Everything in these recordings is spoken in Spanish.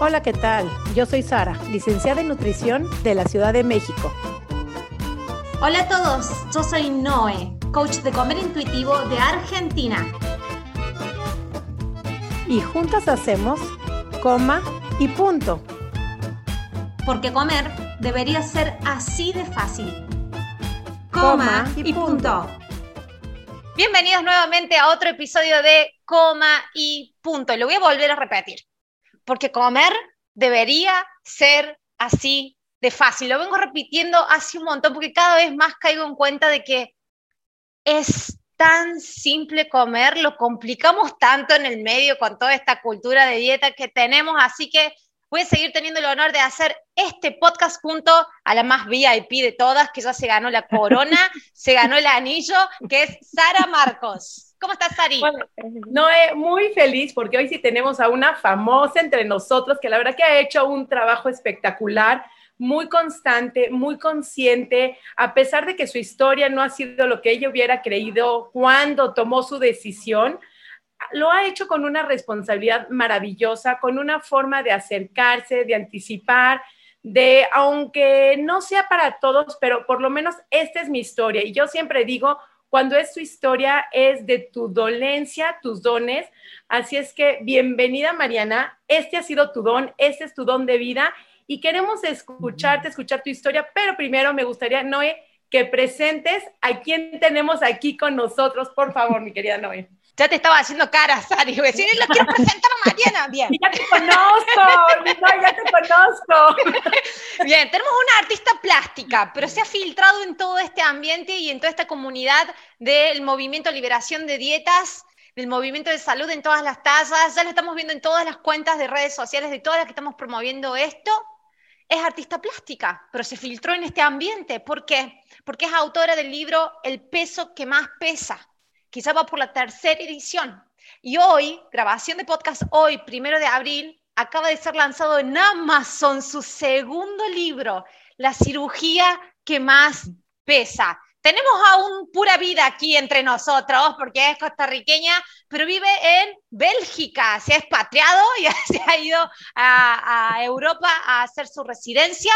Hola, ¿qué tal? Yo soy Sara, licenciada en nutrición de la Ciudad de México. Hola a todos, yo soy Noé, coach de comer intuitivo de Argentina. Y juntas hacemos coma y punto. Porque comer debería ser así de fácil. Coma, y, punto. Bienvenidos nuevamente a otro episodio de Coma y punto. Lo voy a volver a repetir. Porque comer debería ser así de fácil. Lo vengo repitiendo hace un montón porque cada vez más caigo en cuenta de que es tan simple comer, lo complicamos tanto en el medio con toda esta cultura de dieta que tenemos, así que a seguir teniendo el honor de hacer este podcast junto a la más VIP de todas, que ya se ganó la corona, se ganó el anillo, que es Sara Marcos. ¿Cómo estás, Sari? Bueno, Noé, muy feliz porque hoy sí tenemos a una famosa entre nosotros que la verdad que ha hecho un trabajo espectacular muy constante, muy consciente, a pesar de que su historia no ha sido lo que ella hubiera creído cuando tomó su decisión, lo ha hecho con una responsabilidad maravillosa, con una forma de acercarse, de anticipar, de, aunque no sea para todos, pero por lo menos esta es mi historia. Y yo siempre digo, cuando es tu historia, es de tu dolencia, tus dones. Así es que bienvenida, Mariana. Este ha sido tu don, este es tu don de vida y queremos escucharte, escuchar tu historia, pero primero me gustaría, Noé, que presentes a quién tenemos aquí con nosotros, por favor, mi querida Noé. Ya te estaba haciendo cara, Sari. Decir, lo quiero presentar a Mariana. Bien. Ya te conozco, ya te conozco. Bien, tenemos una artista plástica, pero se ha filtrado en todo este ambiente y en toda esta comunidad del movimiento Liberación de Dietas, del movimiento de salud en todas las tallas. Ya lo estamos viendo en todas las cuentas de redes sociales de todas las que estamos promoviendo esto es artista plástica, pero se filtró en este ambiente. ¿Por qué? Porque es autora del libro El peso que más pesa. Quizá va por la tercera edición. Y hoy, grabación de podcast hoy, primero de abril, acaba de ser lanzado en Amazon su segundo libro, La cirugía que más pesa. Tenemos aún pura vida aquí entre nosotros porque es costarriqueña, pero vive en Bélgica, se ha expatriado y se ha ido a, Europa a hacer su residencia,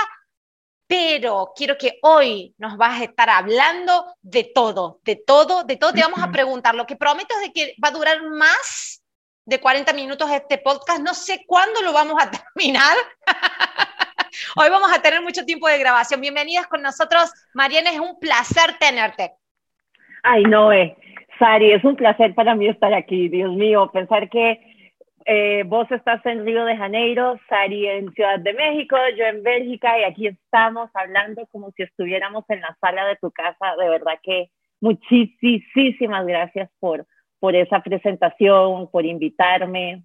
pero quiero que hoy nos vas a estar hablando de todo, de todo, de todo. Te vamos a preguntar. Lo que prometo es de que va a durar más de 40 minutos este podcast. No sé cuándo lo vamos a terminar. Hoy vamos a tener mucho tiempo de grabación. Bienvenidas con nosotros, Mariana, es un placer tenerte. Ay, Noé, Sari, es un placer para mí estar aquí, Dios mío, pensar que eh, vos estás en Río de Janeiro, Sari en Ciudad de México, yo en Bélgica y aquí estamos hablando como si estuviéramos en la sala de tu casa. De verdad que muchísimas gracias por, por esa presentación, por invitarme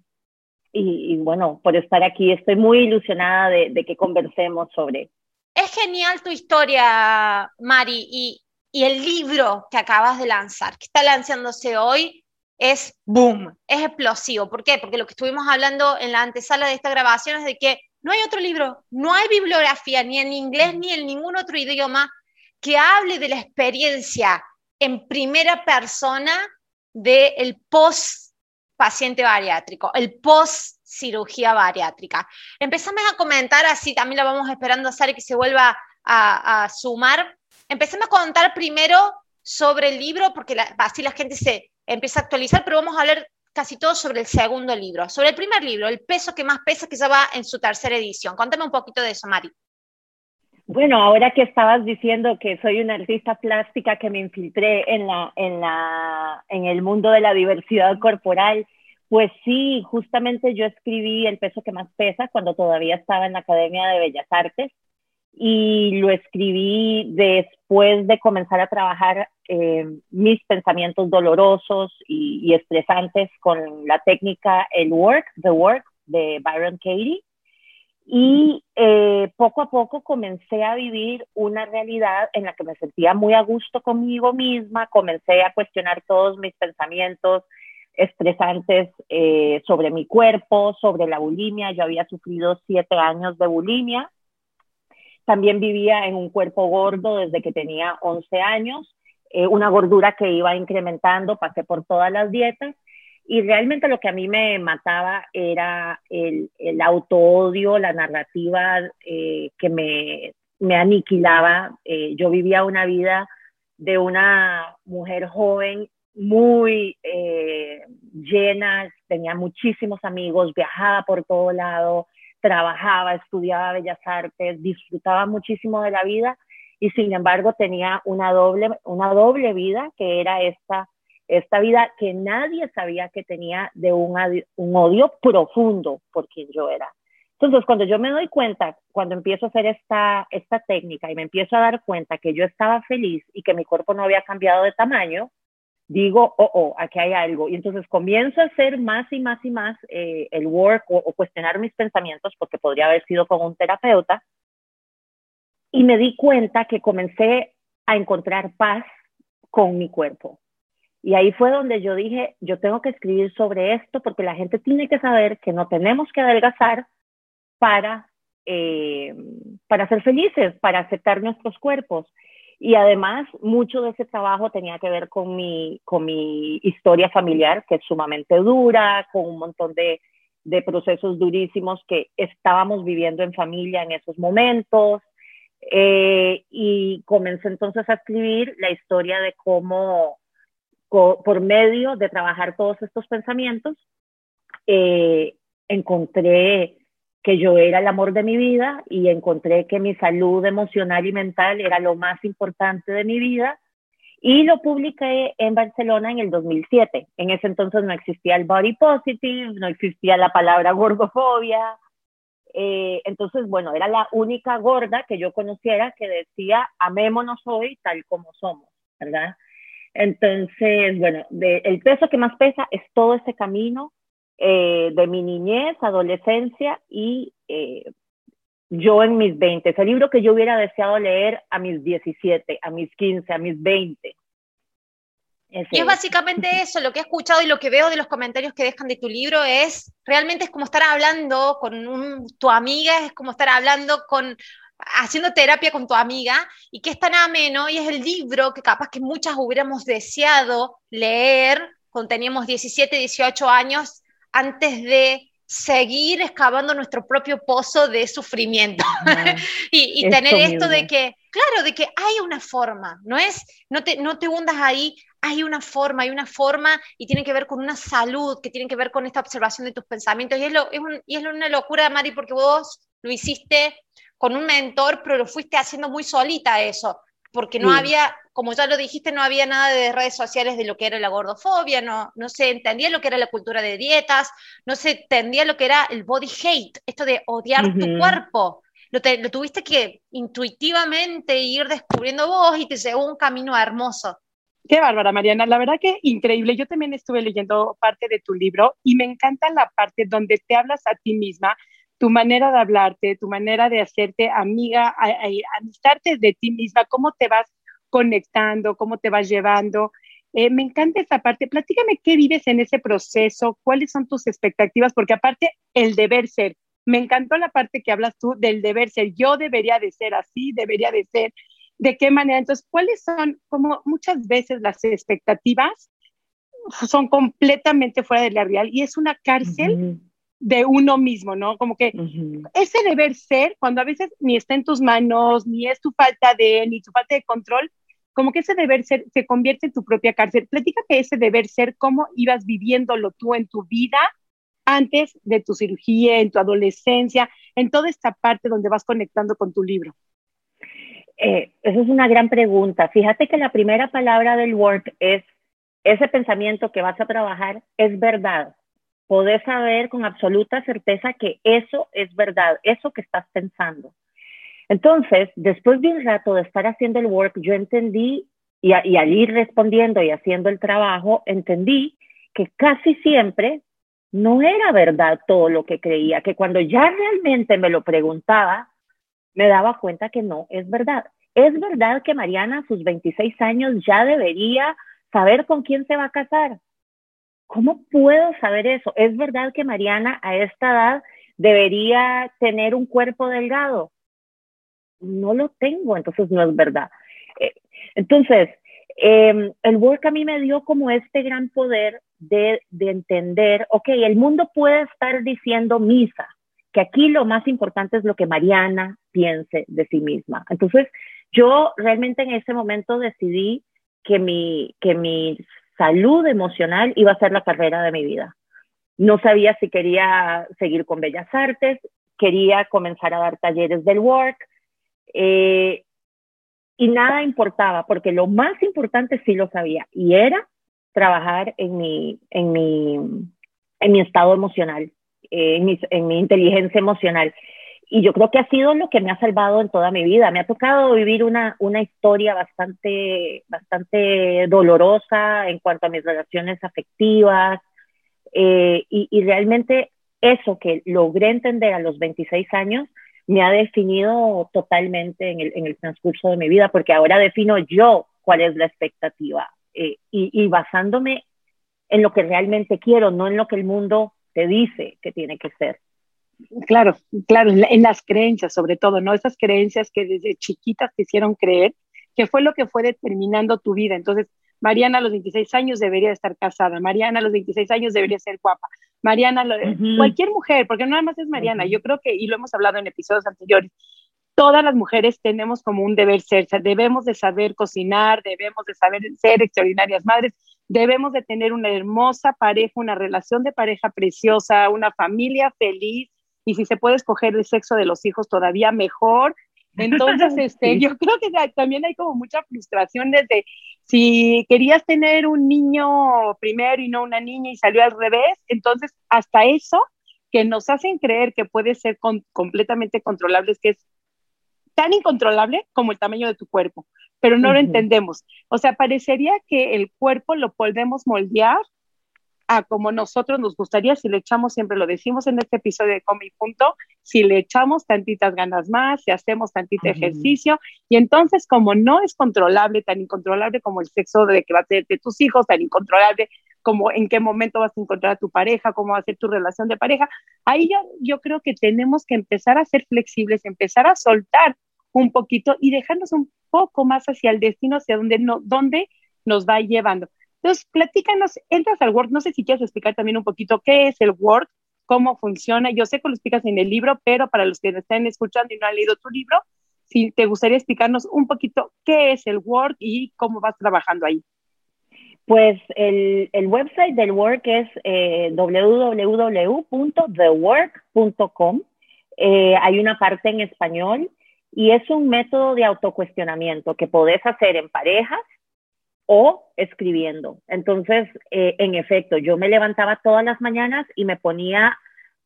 y, bueno, por estar aquí. Estoy muy ilusionada de, que conversemos sobre. Es genial tu historia, Mari, y, y el libro que acabas de lanzar, que está lanzándose hoy, es boom, es explosivo. ¿Por qué? Porque lo que estuvimos hablando en la antesala de esta grabación es de que no hay otro libro, no hay bibliografía ni en inglés ni en ningún otro idioma que hable de la experiencia en primera persona del post paciente bariátrico, el post cirugía bariátrica. Empezamos a comentar, así también la vamos esperando a Sari que se vuelva a, sumar. Empecemos a contar primero sobre el libro, porque así la gente se empieza a actualizar, pero vamos a hablar casi todo sobre el segundo libro. Sobre el primer libro, El peso que más pesa, que ya va en su tercera edición. Contame un poquito de eso, Mari. Bueno, ahora que estabas diciendo que soy una artista plástica que me infiltré en, la, en, la, en el mundo de la diversidad corporal, pues sí, justamente yo escribí El peso que más pesa cuando todavía estaba en la Academia de Bellas Artes y lo escribí después de comenzar a trabajar eh, mis pensamientos dolorosos y, y, estresantes con la técnica El Work, The Work de Byron Katie. Y eh, poco a poco comencé a vivir una realidad en la que me sentía muy a gusto conmigo misma, comencé a cuestionar todos mis pensamientos estresantes eh, sobre mi cuerpo, sobre la bulimia. Yo había sufrido siete años de bulimia. También vivía en un cuerpo gordo desde que tenía 11 años, eh, una gordura que iba incrementando, pasé por todas las dietas Y realmente lo que a mí me mataba era el, el auto-odio, la narrativa eh, que me, me aniquilaba. Eh, yo vivía una vida de una mujer joven muy llena, tenía muchísimos amigos, viajaba por todo lado, trabajaba, estudiaba bellas artes, disfrutaba muchísimo de la vida y sin embargo tenía una doble, una doble vida que era esta esta vida que nadie sabía que tenía de un, odio profundo por quien yo era. Entonces, cuando yo me doy cuenta, cuando empiezo a hacer esta, esta técnica y me empiezo a dar cuenta que yo estaba feliz y que mi cuerpo no había cambiado de tamaño, digo, oh, oh, aquí hay algo. Y entonces comienzo a hacer más y más y más eh, el work o, cuestionar mis pensamientos, porque podría haber sido con un terapeuta. Y me di cuenta que comencé a encontrar paz con mi cuerpo. Y ahí fue donde yo dije, yo tengo que escribir sobre esto porque la gente tiene que saber que no tenemos que adelgazar para, eh, para ser felices, para aceptar nuestros cuerpos. Y además, mucho de ese trabajo tenía que ver con mi, con mi historia familiar, que es sumamente dura, con un montón de, de procesos durísimos que estábamos viviendo en familia en esos momentos. Eh, y comencé entonces a escribir la historia de cómo por medio de trabajar todos estos pensamientos, eh, encontré que yo era el amor de mi vida y encontré que mi salud emocional y mental era lo más importante de mi vida y lo publiqué en Barcelona en el 2007. En ese entonces no existía el body positive, no existía la palabra gordofobia. Eh, entonces, bueno, era la única gorda que yo conociera que decía, amémonos hoy tal como somos, ¿verdad? Entonces, bueno, el peso que más pesa es todo ese camino eh, de mi niñez, adolescencia y eh, yo en mis 20. el libro que yo hubiera deseado leer a mis 17, a mis 15, a mis 20. y es básicamente eso, lo que he escuchado y lo que veo de los comentarios que dejan de tu libro es, realmente es como estar hablando con tu amiga, es como estar hablando con haciendo terapia con tu amiga y que es tan ameno y es el libro que capaz que muchas hubiéramos deseado leer cuando teníamos 17, 18 años antes de seguir excavando nuestro propio pozo de sufrimiento. Y, tener esto de que, claro, de que hay una forma, no es, no te, no te hundas ahí, hay una forma, hay una forma y tiene que ver con una salud, que tiene que ver con esta observación de tus pensamientos. Y es, lo, es, y es una locura, Mari, porque vos lo hiciste con un mentor, pero lo fuiste haciendo muy solita eso, porque no había, como ya lo dijiste, no había nada de redes sociales de lo que era la gordofobia, no, no se entendía lo que era la cultura de dietas, no se entendía lo que era el body hate, esto de odiar tu cuerpo. Lo, lo, tuviste que intuitivamente ir descubriendo vos y te llevó un camino hermoso. Qué bárbara, Mariana. La verdad que increíble. Yo también estuve leyendo parte de tu libro y me encanta la parte donde te hablas a ti misma tu manera de hablarte, tu manera de hacerte amiga, amistarte de ti misma, cómo te vas conectando, cómo te vas llevando. Eh, me encanta esa parte. Platícame qué vives en ese proceso, cuáles son tus expectativas, porque aparte el deber ser. Me encantó la parte que hablas tú del deber ser. Yo debería de ser así, debería de ser. ¿De qué manera? Entonces, ¿cuáles son, como muchas veces las expectativas son completamente fuera de la real y es una cárcel de uno mismo, ¿no? Como que ese deber ser, cuando a veces ni está en tus manos, ni es tu falta de, ni tu falta de control, como que ese deber ser se convierte en tu propia cárcel. Platícate ese deber ser, cómo ibas viviéndolo tú en tu vida antes de tu cirugía, en tu adolescencia, en toda esta parte donde vas conectando con tu libro. Eh, esa es una gran pregunta. Fíjate que la primera palabra del work es ese pensamiento que vas a trabajar es verdad podés saber con absoluta certeza que eso es verdad, eso que estás pensando. Entonces, después de un rato de estar haciendo el work, yo entendí, y, y al ir respondiendo y haciendo el trabajo, entendí que casi siempre no era verdad todo lo que creía, que cuando ya realmente me lo preguntaba, me daba cuenta que no es verdad. Es verdad que Mariana a sus 26 años ya debería saber con quién se va a casar. ¿Cómo puedo saber eso? ¿Es verdad que Mariana a esta edad debería tener un cuerpo delgado? No lo tengo, entonces no es verdad. Eh, entonces, Em, el work a mí me dio como este gran poder de, de entender, ok, el mundo puede estar diciendo misa, que aquí lo más importante es lo que Mariana piense de sí misma. Entonces, yo realmente en ese momento decidí que mi, que mi salud emocional iba a ser la carrera de mi vida. No sabía si quería seguir con Bellas Artes, quería comenzar a dar talleres del work eh, y nada importaba porque lo más importante sí lo sabía y era trabajar en mi, en mi, en mi estado emocional. Eh, en, mi, en mi inteligencia emocional. Y yo creo que ha sido lo que me ha salvado en toda mi vida. Me ha tocado vivir una, una historia bastante, bastante dolorosa en cuanto a mis relaciones afectivas. Eh, y, y, realmente eso que logré entender a los 26 años me ha definido totalmente en el, en el transcurso de mi vida, porque ahora defino yo cuál es la expectativa eh, y, y basándome en lo que realmente quiero, no en lo que el mundo te dice que tiene que ser. Claro, claro, en, las creencias sobre todo, ¿no? Esas creencias que desde chiquitas te hicieron creer, que fue lo que fue determinando tu vida. Entonces, Mariana a los 26 años debería estar casada, Mariana a los 26 años debería ser guapa, Mariana, cualquier mujer, porque no nada más es Mariana, yo creo que, y lo hemos hablado en episodios anteriores, todas las mujeres tenemos como un deber ser, debemos de saber cocinar, debemos de saber ser extraordinarias madres, debemos de tener una hermosa pareja, una relación de pareja preciosa, una familia feliz y si se puede escoger el sexo de los hijos todavía mejor. Entonces, este, yo creo que también hay como mucha frustración desde si querías tener un niño primero y no una niña y salió al revés, entonces hasta eso que nos hacen creer que puede ser completamente controlable, es que es tan incontrolable como el tamaño de tu cuerpo pero no lo entendemos. O sea, parecería que el cuerpo lo podemos moldear a como nosotros nos gustaría si le echamos, siempre lo decimos en este episodio de Come Punto, si le echamos tantitas ganas más, si hacemos tantito ejercicio, y entonces como no es controlable, tan incontrolable como el sexo de que va a ser de tus hijos, tan incontrolable como en qué momento vas a encontrar a tu pareja, cómo va a ser tu relación de pareja, ahí yo, yo creo que tenemos que empezar a ser flexibles, empezar a soltar un poquito y dejarnos un poco más hacia el destino, hacia donde, no, donde nos va llevando. Entonces, platícanos, entras al Word, no sé si quieres explicar también un poquito qué es el Word, cómo funciona. Yo sé que lo explicas en el libro, pero para los que están escuchando y no han leído tu libro, si te gustaría explicarnos un poquito qué es el Word y cómo vas trabajando ahí. Pues el, el website del Work es eh, www.thework.com. Eh, hay una parte en español y es un método de autocuestionamiento que podés hacer en parejas o escribiendo. Entonces, eh, en efecto, yo me levantaba todas las mañanas y me ponía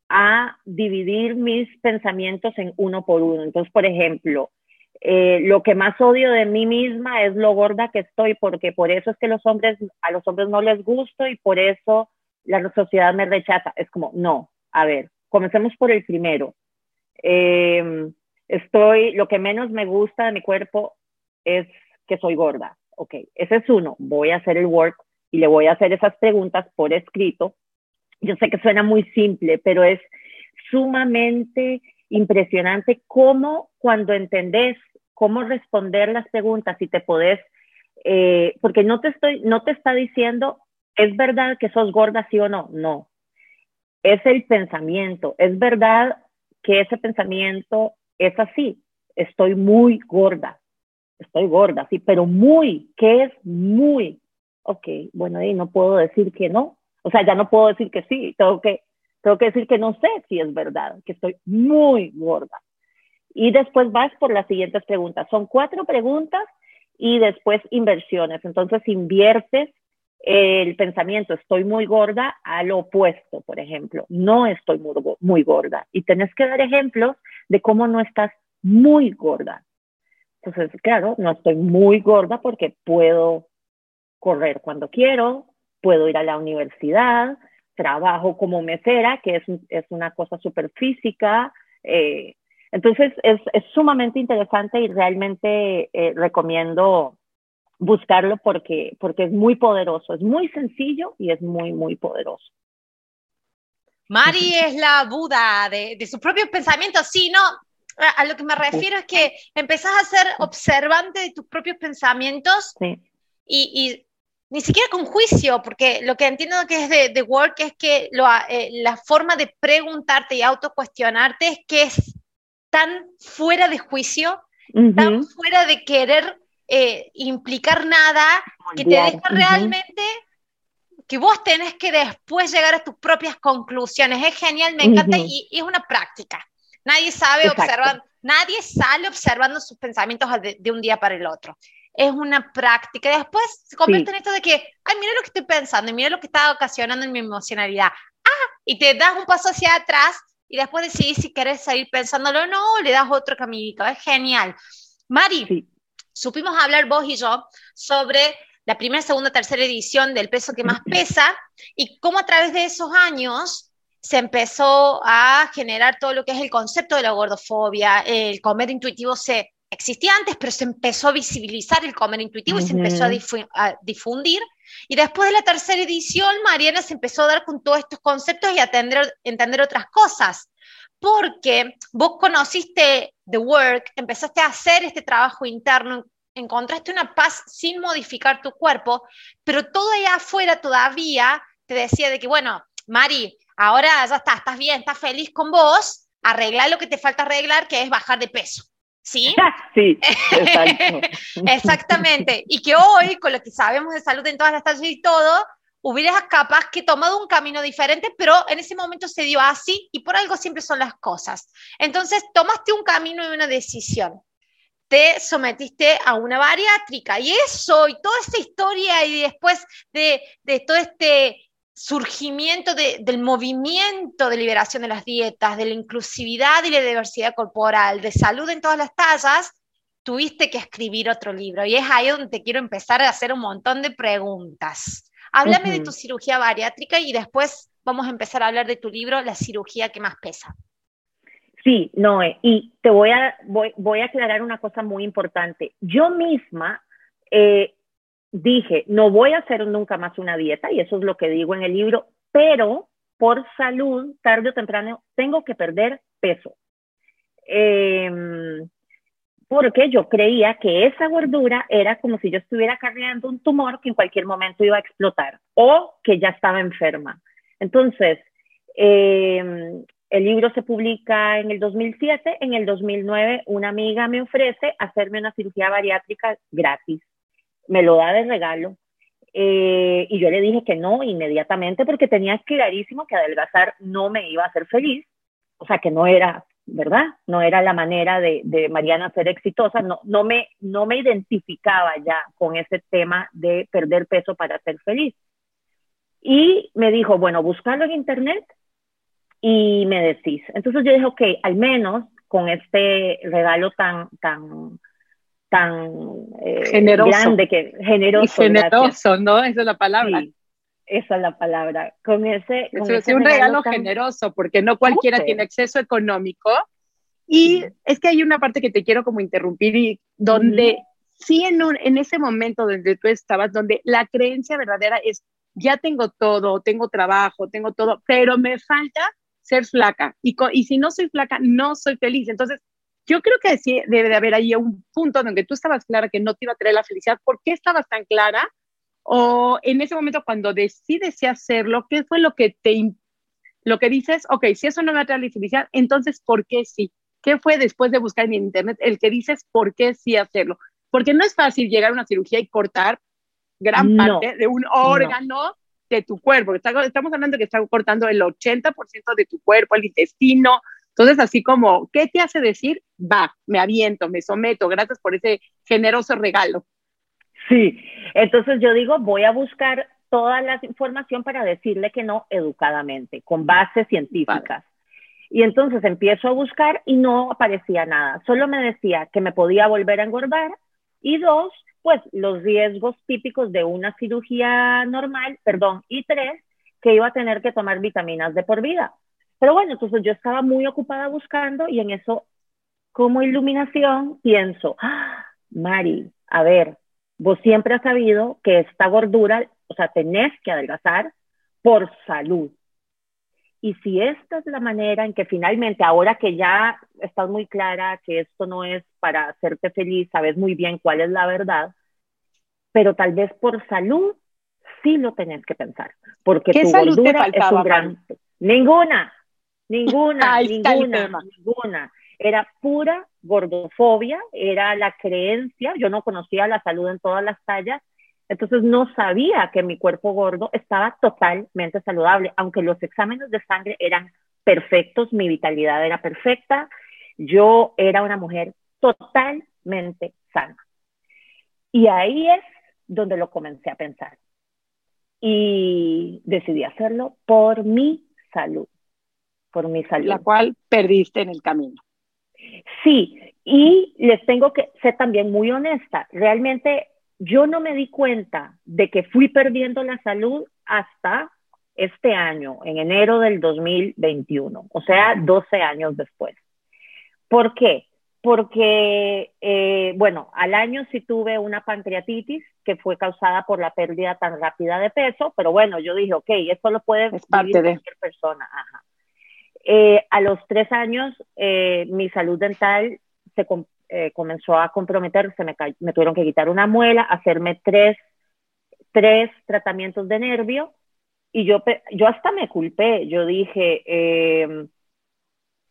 a dividir mis pensamientos en uno por uno. Entonces, por ejemplo, eh, lo que más odio de mí misma es lo gorda que estoy, porque por eso es que los hombres, a los hombres no les gusto y por eso la sociedad me rechaza. Es como, no, a ver, comencemos por el primero. Eh, estoy, lo que menos me gusta de mi cuerpo es que soy gorda. Ok, ese es uno. Voy a hacer el work y le voy a hacer esas preguntas por escrito. Yo sé que suena muy simple, pero es sumamente impresionante cómo cuando entendés cómo responder las preguntas y te podés, eh, porque no te estoy, no te está diciendo, es verdad que sos gorda, sí o no, no. Es el pensamiento, es verdad que ese pensamiento es así, estoy muy gorda, estoy gorda, sí, pero muy, ¿qué es muy? Ok, bueno, ahí no puedo decir que no, o sea, ya no puedo decir que sí, tengo que, tengo que decir que no sé si es verdad, que estoy muy gorda. Y después vas por las siguientes preguntas. Son cuatro preguntas y después inversiones. Entonces inviertes el pensamiento estoy muy gorda al opuesto, por ejemplo, no estoy muy, muy gorda. Y tenés que dar ejemplos de cómo no estás muy gorda. Entonces, claro, no estoy muy gorda porque puedo correr cuando quiero, puedo ir a la universidad, trabajo como mesera, que es, es una cosa súper física. Eh, entonces, es, es, sumamente interesante y realmente eh, recomiendo buscarlo porque, porque es muy poderoso, es muy sencillo y es muy, muy poderoso. Mari es la Buda de, de sus propios pensamientos, sí, no, a lo que me refiero es que empezás a ser observante de tus propios pensamientos y, ni siquiera con juicio, porque lo que entiendo que es de, Work es que eh, la forma de preguntarte y autocuestionarte es que es tan fuera de juicio, tan fuera de querer eh, implicar nada, que te deja realmente que vos tenés que después llegar a tus propias conclusiones. Es genial, me encanta y, es una práctica. Nadie sabe observar, nadie sale observando sus pensamientos de, un día para el otro. Es una práctica. Después se convierte en esto de que, ay, mira lo que estoy pensando y mira lo que está ocasionando en mi emocionalidad. Ah, y te das un paso hacia atrás y después decidís si querés seguir pensándolo o no, le das otro caminito. Es genial. Mari, supimos hablar vos y yo sobre la primera, segunda, tercera edición del peso que más pesa y cómo a través de esos años se empezó a generar todo lo que es el concepto de la gordofobia, el comer intuitivo se existía antes, pero se empezó a visibilizar el comer intuitivo y se empezó a, difundir. Y después de la tercera edición, Mariana se empezó a dar con todos estos conceptos y a entender otras cosas. Porque vos conociste The Work, empezaste a hacer este trabajo interno encontraste una paz sin modificar tu cuerpo, pero todo allá afuera todavía te decía de que, bueno, Mari, ahora ya está, estás bien, estás feliz con vos, arregla lo que te falta arreglar, que es bajar de peso. ¿Sí? Sí, exacto. exactamente. Y que hoy, con lo que sabemos de salud en todas las tallas y todo, hubieras capaz que tomado un camino diferente, pero en ese momento se dio así y por algo siempre son las cosas. Entonces, tomaste un camino y una decisión te sometiste a una bariátrica. Y eso, y toda esa historia, y después de, todo este surgimiento del movimiento de liberación de las dietas, de la inclusividad y la diversidad corporal, de salud en todas las tallas, tuviste que escribir otro libro. Y es ahí donde te quiero empezar a hacer un montón de preguntas. Háblame de tu cirugía bariátrica y después vamos a empezar a hablar de tu libro, La cirugía que más pesa. Sí, Noé, y te voy a, voy, voy a aclarar una cosa muy importante. Yo misma eh, dije, no voy a hacer nunca más una dieta, y eso es lo que digo en el libro, pero por salud, tarde o temprano, tengo que perder peso. Em, porque yo creía que esa gordura era como si yo estuviera cargando un tumor que en cualquier momento iba a explotar o que ya estaba enferma. Entonces, eh, el libro se publica en el 2007, en el 2009 una amiga me ofrece hacerme una cirugía bariátrica gratis, me lo da de regalo eh, y yo le dije que no inmediatamente porque tenía clarísimo que adelgazar no me iba a hacer feliz, o sea que no era, ¿verdad? No era la manera de, Mariana ser exitosa, no, no, me, no me identificaba ya con ese tema de perder peso para ser feliz. Y me dijo, bueno, buscarlo en internet y me decís. Entonces yo dije, ok, al menos con este regalo tan, tan, tan eh, generoso. grande, que generoso. generoso, ¿no? Esa es la palabra. Sí, esa es la palabra. Con ese, con es un regalo, generoso, porque no cualquiera tiene acceso económico. Y es que hay una parte que te quiero como interrumpir y donde sí en, un, en ese momento donde tú estabas, donde la creencia verdadera es, ya tengo todo, tengo trabajo, tengo todo, pero me falta ser flaca. Y, y si no soy flaca, no soy feliz. Entonces, yo creo que sí debe de haber ahí un punto donde tú estabas clara que no te iba a traer la felicidad. ¿Por qué estabas tan clara? O en ese momento cuando decides hacerlo, ¿qué fue lo que te lo que dices? Ok, si eso no me va a traer la felicidad, entonces ¿por qué sí? ¿Qué fue después de buscar en internet el que dices por qué sí hacerlo? Porque no es fácil llegar a una cirugía y cortar gran parte de un órgano de tu cuerpo. Estamos hablando de que está cortando el 80% de tu cuerpo, el intestino. Entonces, así como, ¿qué te hace decir? Va, me aviento, me someto, gracias por ese generoso regalo. Sí, entonces yo digo, voy a buscar toda la información para decirle que no educadamente, con bases científicas. Y entonces empiezo a buscar y no aparecía nada. Solo me decía que me podía volver a engordar y dos, pues los riesgos típicos de una cirugía normal, perdón, y tres, que iba a tener que tomar vitaminas de por vida. Pero bueno, entonces yo estaba muy ocupada buscando y en eso, como iluminación, pienso, ¡Ah, Mari, a ver, vos siempre has sabido que esta gordura, o sea, tenés que adelgazar por salud. Y si esta es la manera en que finalmente, ahora que ya estás muy clara que esto no es para hacerte feliz, sabes muy bien cuál es la verdad, pero tal vez por salud sí lo tenés que pensar, porque ¿Qué tu salud te gordura es faltaba, un gran... Ninguna, ninguna, ninguna, ninguna. Era pura gordofobia, era la creencia, yo no conocía la salud en todas las tallas, entonces no sabía que mi cuerpo gordo estaba totalmente saludable, aunque los exámenes de sangre eran perfectos, mi vitalidad era perfecta, yo era una mujer totalmente sana. Y ahí es donde lo comencé a pensar. Y decidí hacerlo por mi salud, por mi salud. La cual perdiste en el camino. Sí, y les tengo que ser también muy honesta. Realmente yo no me di cuenta de que fui perdiendo la salud hasta este año, en enero del 2021, o sea, 12 años después. ¿Por qué? Porque, eh, bueno, al año sí tuve una pancreatitis que fue causada por la pérdida tan rápida de peso, pero bueno, yo dije, ok, esto lo puede Es parte vivir de- cualquier persona. Ajá. Eh, a los tres años, eh, mi salud dental se eh, comenzó a comprometer, se me, me tuvieron que quitar una muela, hacerme tres, tres tratamientos de nervio, y yo, yo hasta me culpé, yo dije, eh,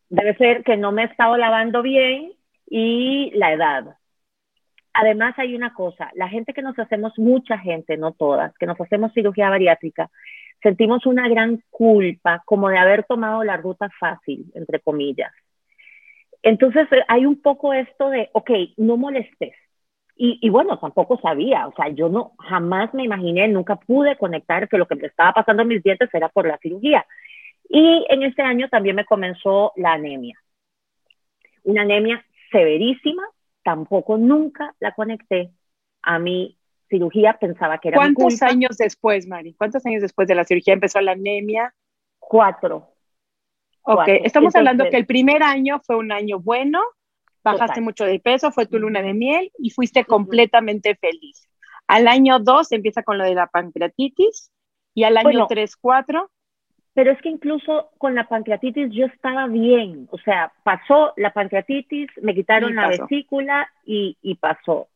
debe ser que no me he estado lavando bien y la edad. Además hay una cosa, la gente que nos hacemos, mucha gente, no todas, que nos hacemos cirugía bariátrica, sentimos una gran culpa como de haber tomado la ruta fácil, entre comillas. Entonces eh, hay un poco esto de, ok, no molestes. Y, y, bueno, tampoco sabía, o sea, yo no jamás me imaginé, nunca pude conectar que lo que me estaba pasando en mis dientes era por la cirugía. Y en este año también me comenzó la anemia. Una anemia severísima, tampoco nunca la conecté a mi cirugía, pensaba que era mi ¿Cuántos culpa. años después, Mari? ¿Cuántos años después de la cirugía empezó la anemia? Cuatro. Ok, Cuatro. estamos hablando que el primer año fue un año bueno, bajaste Total. mucho de peso, fue tu luna de miel y fuiste completamente feliz. Al año 2 empieza con lo de la pancreatitis y al año Bueno. 3, 4, Pero es que incluso con la pancreatitis yo estaba bien, o sea, pasó la pancreatitis, me quitaron la vesícula y, y pasó.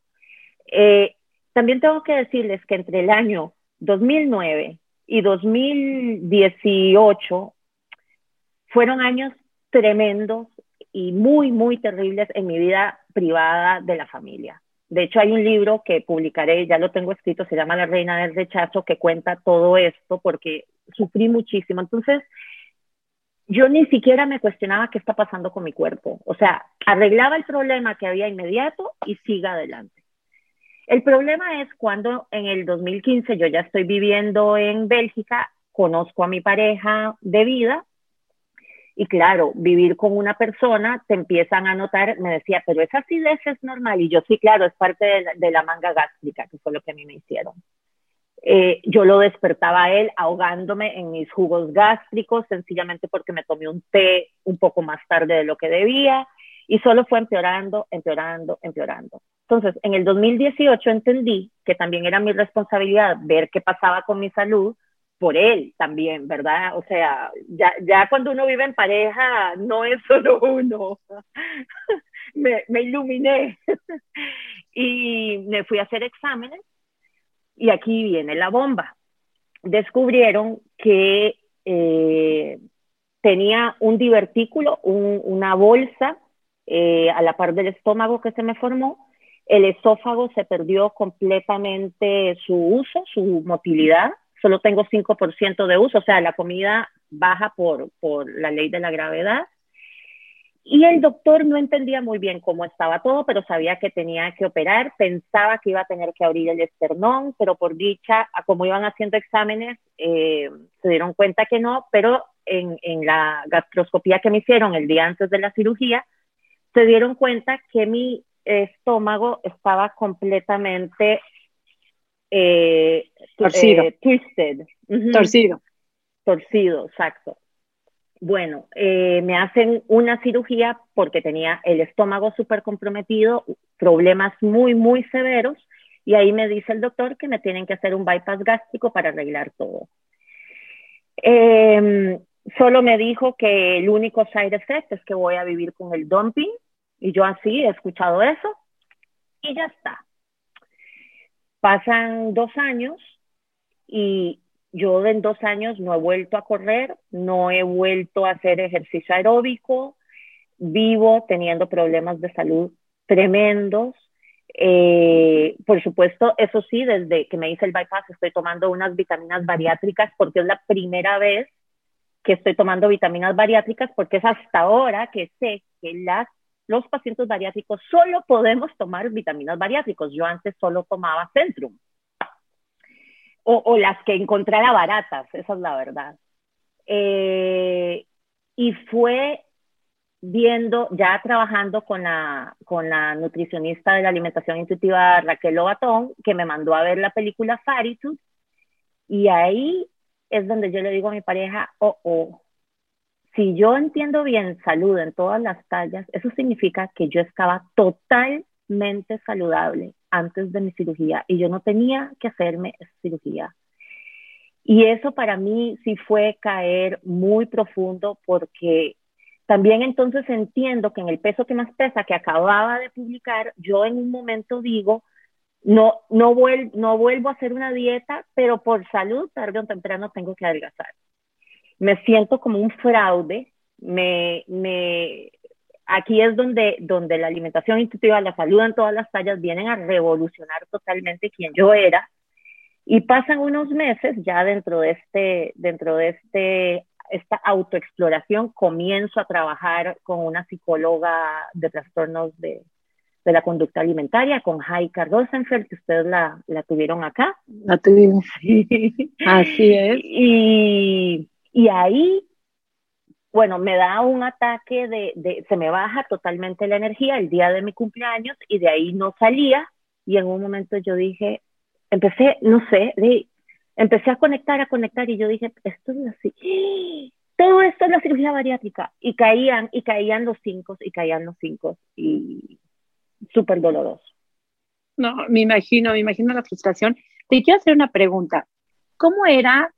Eh, también tengo que decirles que entre el año 2009 y 2018 fueron años tremendos y muy, muy terribles en mi vida privada de la familia. De hecho, hay un libro que publicaré, ya lo tengo escrito, se llama La Reina del Rechazo, que cuenta todo esto porque sufrí muchísimo. Entonces, yo ni siquiera me cuestionaba qué está pasando con mi cuerpo. O sea, arreglaba el problema que había inmediato y siga adelante. El problema es cuando en el 2015 yo ya estoy viviendo en Bélgica, conozco a mi pareja de vida y claro, vivir con una persona, te empiezan a notar, me decía, pero esa acidez es normal. Y yo sí, claro, es parte de la, manga gástrica, que fue lo que a mí me hicieron. Eh, yo lo despertaba a él ahogándome en mis jugos gástricos, sencillamente porque me tomé un té un poco más tarde de lo que debía y solo fue empeorando, empeorando, empeorando. Entonces, en el 2018 entendí que también era mi responsabilidad ver qué pasaba con mi salud por él también, ¿verdad? O sea, ya, cuando uno vive en pareja, no es solo uno. me, iluminé y me fui a hacer exámenes y aquí viene la bomba. Descubrieron que eh, tenía un divertículo, un, una bolsa eh, a la par del estómago que se me formó. El esófago se perdió completamente su uso, su motilidad. Solo tengo 5% de uso, o sea, la comida baja por, por la ley de la gravedad. Y el doctor no entendía muy bien cómo estaba todo, pero sabía que tenía que operar, pensaba que iba a tener que abrir el esternón, pero por dicha, como iban haciendo exámenes, eh, se dieron cuenta que no, pero en, en, la gastroscopía que me hicieron el día antes de la cirugía, se dieron cuenta que mi estómago estaba completamente eh, torcido. Eh, twisted. Uh -huh. Torcido. Torcido, exacto. Bueno, eh, me hacen una cirugía porque tenía el estómago súper comprometido, problemas muy, muy severos, y ahí me dice el doctor que me tienen que hacer un bypass gástrico para arreglar todo. Eh, solo me dijo que el único side effect es que voy a vivir con el dumping, y yo así he escuchado eso, y ya está. Pasan dos años y yo en dos años no he vuelto a correr, no he vuelto a hacer ejercicio aeróbico, vivo teniendo problemas de salud tremendos. Eh, por supuesto, eso sí, desde que me hice el bypass estoy tomando unas vitaminas bariátricas porque es la primera vez que estoy tomando vitaminas bariátricas porque es hasta ahora que sé que las, los pacientes bariátricos solo podemos tomar vitaminas bariátricos. Yo antes solo tomaba Centrum o, las que encontrara baratas, esa es la verdad. Eh, y fue viendo, ya trabajando con la, nutricionista de la alimentación intuitiva Raquel Lobatón, que me mandó a ver la película Faritude, y ahí es donde yo le digo a mi pareja, oh, oh, si yo entiendo bien salud en todas las tallas, eso significa que yo estaba totalmente saludable antes de mi cirugía y yo no tenía que hacerme cirugía. Y eso para mí sí fue caer muy profundo porque también entonces entiendo que en el peso que más pesa que acababa de publicar, yo en un momento digo, no, no, no vuelvo a hacer una dieta, pero por salud, tarde o temprano tengo que adelgazar. Me siento como un fraude, me, me, aquí es donde, donde la alimentación intuitiva, la salud en todas las tallas vienen a revolucionar totalmente quien yo era. Y pasan unos meses ya dentro de este, dentro de este, esta autoexploración, comienzo a trabajar con una psicóloga de trastornos de, de la conducta alimentaria, con Heike Rosenfeld, que ustedes la, la tuvieron acá. La tuvimos, sí. Así es. Y, y ahí bueno, me da un ataque de, se me baja totalmente la energía el día de mi cumpleaños y de ahí no salía y en un momento yo dije, empecé, no sé, empecé a conectar, a conectar y yo dije, esto es así, todo esto es la cirugía bariátrica y caían y caían los cinco y caían los cinco y súper doloroso. No, me imagino, me imagino la frustración. Te quiero hacer una pregunta. ¿Cómo era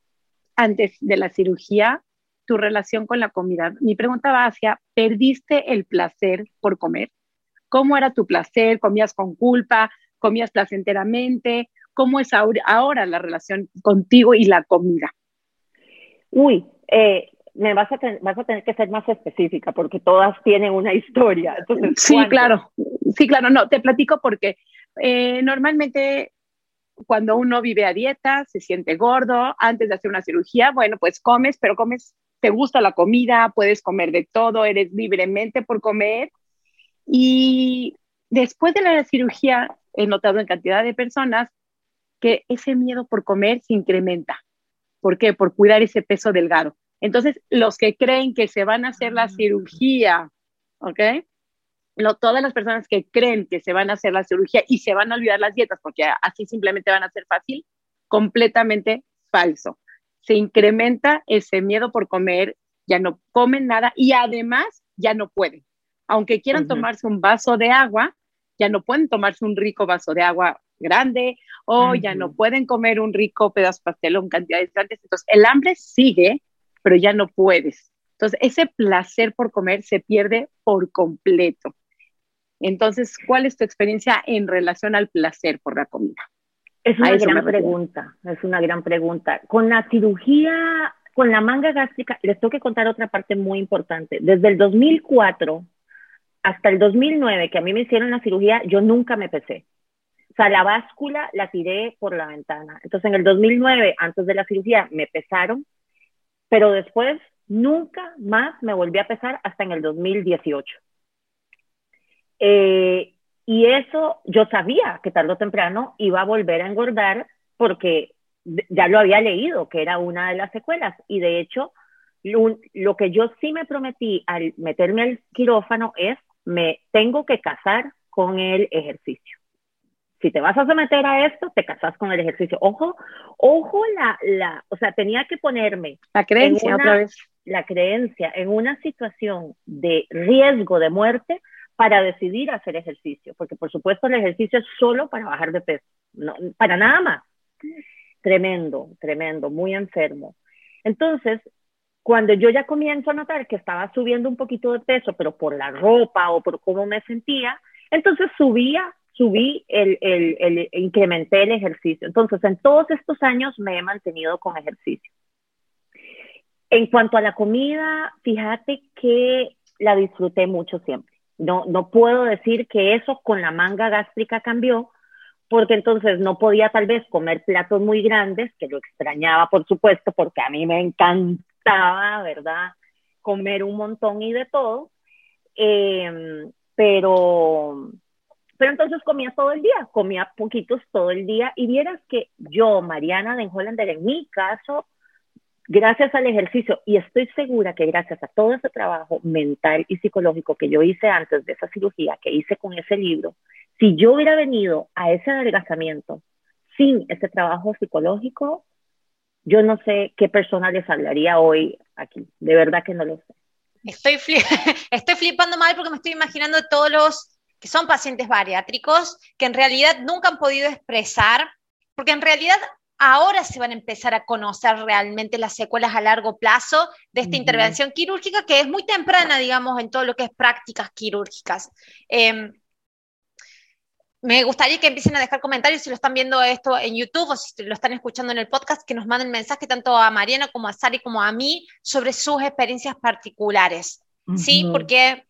antes de la cirugía tu relación con la comida. Mi pregunta va hacia, ¿perdiste el placer por comer? ¿Cómo era tu placer? ¿Comías con culpa? ¿Comías placenteramente? ¿Cómo es ahora, la relación contigo y la comida? Uy, eh, me vas a, vas a tener que ser más específica porque todas tienen una historia. sí, claro, sí, claro, no, te platico porque eh, normalmente cuando uno vive a dieta, se siente gordo, antes de hacer una cirugía, bueno, pues comes, pero comes te gusta la comida, puedes comer de todo, eres libremente por comer. Y después de la cirugía, he notado en cantidad de personas que ese miedo por comer se incrementa. ¿Por qué? Por cuidar ese peso delgado. Entonces, los que creen que se van a hacer la cirugía, ¿ok? Todas las personas que creen que se van a hacer la cirugía y se van a olvidar las dietas porque así simplemente van a ser fácil, completamente falso se incrementa ese miedo por comer, ya no comen nada y además ya no pueden. Aunque quieran tomarse un vaso de agua, ya no pueden tomarse un rico vaso de agua grande o ya no pueden comer un rico pedazo de pastel o en cantidades grandes. Entonces, el hambre sigue, pero ya no puedes. Entonces, ese placer por comer se pierde por completo. Entonces, ¿cuál es tu experiencia en relación al placer por la comida? Es una gran pregunta, es una gran pregunta. Con la cirugía, con la manga gástrica, les tengo que contar otra parte muy importante. Desde el 2004 hasta el 2009, que a mí me hicieron la cirugía, yo nunca me pesé. O sea, la báscula la tiré por la ventana. Entonces, en el 2009, antes de la cirugía, me pesaron, pero después nunca más me volví a pesar hasta en el 2018. Eh, y eso yo sabía que tarde o temprano iba a volver a engordar porque ya lo había leído, que era una de las secuelas. Y de hecho, lo, que yo sí me prometí al meterme al quirófano es, me tengo que casar con el ejercicio. Si te vas a someter a esto, te casas con el ejercicio. Ojo, ojo la, la, o sea, tenía que ponerme. La creencia otra vez. La creencia en una situación de riesgo de muerte para decidir hacer ejercicio, porque por supuesto el ejercicio es solo para bajar de peso, no, para nada más. Tremendo, tremendo, muy enfermo. Entonces, cuando yo ya comienzo a notar que estaba subiendo un poquito de peso, pero por la ropa o por cómo me sentía, entonces subía subí, el, el, el, incrementé el ejercicio. Entonces, en todos estos años me he mantenido con ejercicio. En cuanto a la comida, fíjate que la disfruté mucho siempre. No, no puedo decir que eso con la manga gástrica cambió, porque entonces no podía tal vez comer platos muy grandes, que lo extrañaba, por supuesto, porque a mí me encantaba, ¿verdad? Comer un montón y de todo. Eh, pero, pero entonces comía todo el día, comía poquitos todo el día y vieras que yo, Mariana de Hollander, en mi caso, gracias al ejercicio, y estoy segura que gracias a todo ese trabajo mental y psicológico que yo hice antes de esa cirugía, que hice con ese libro, si yo hubiera venido a ese adelgazamiento sin ese trabajo psicológico, yo no sé qué persona les hablaría hoy aquí, de verdad que no lo sé. Estoy, estoy flipando mal porque me estoy imaginando todos los que son pacientes bariátricos que en realidad nunca han podido expresar, porque en realidad ahora se van a empezar a conocer realmente las secuelas a largo plazo de esta intervención quirúrgica, que es muy temprana, digamos, en todo lo que es prácticas quirúrgicas. Em, me gustaría que empiecen a dejar comentarios si lo están viendo esto en YouTube o si lo están escuchando en el podcast, que nos manden mensaje tanto a Mariana como a Sari como a mí sobre sus experiencias particulares. Sí, porque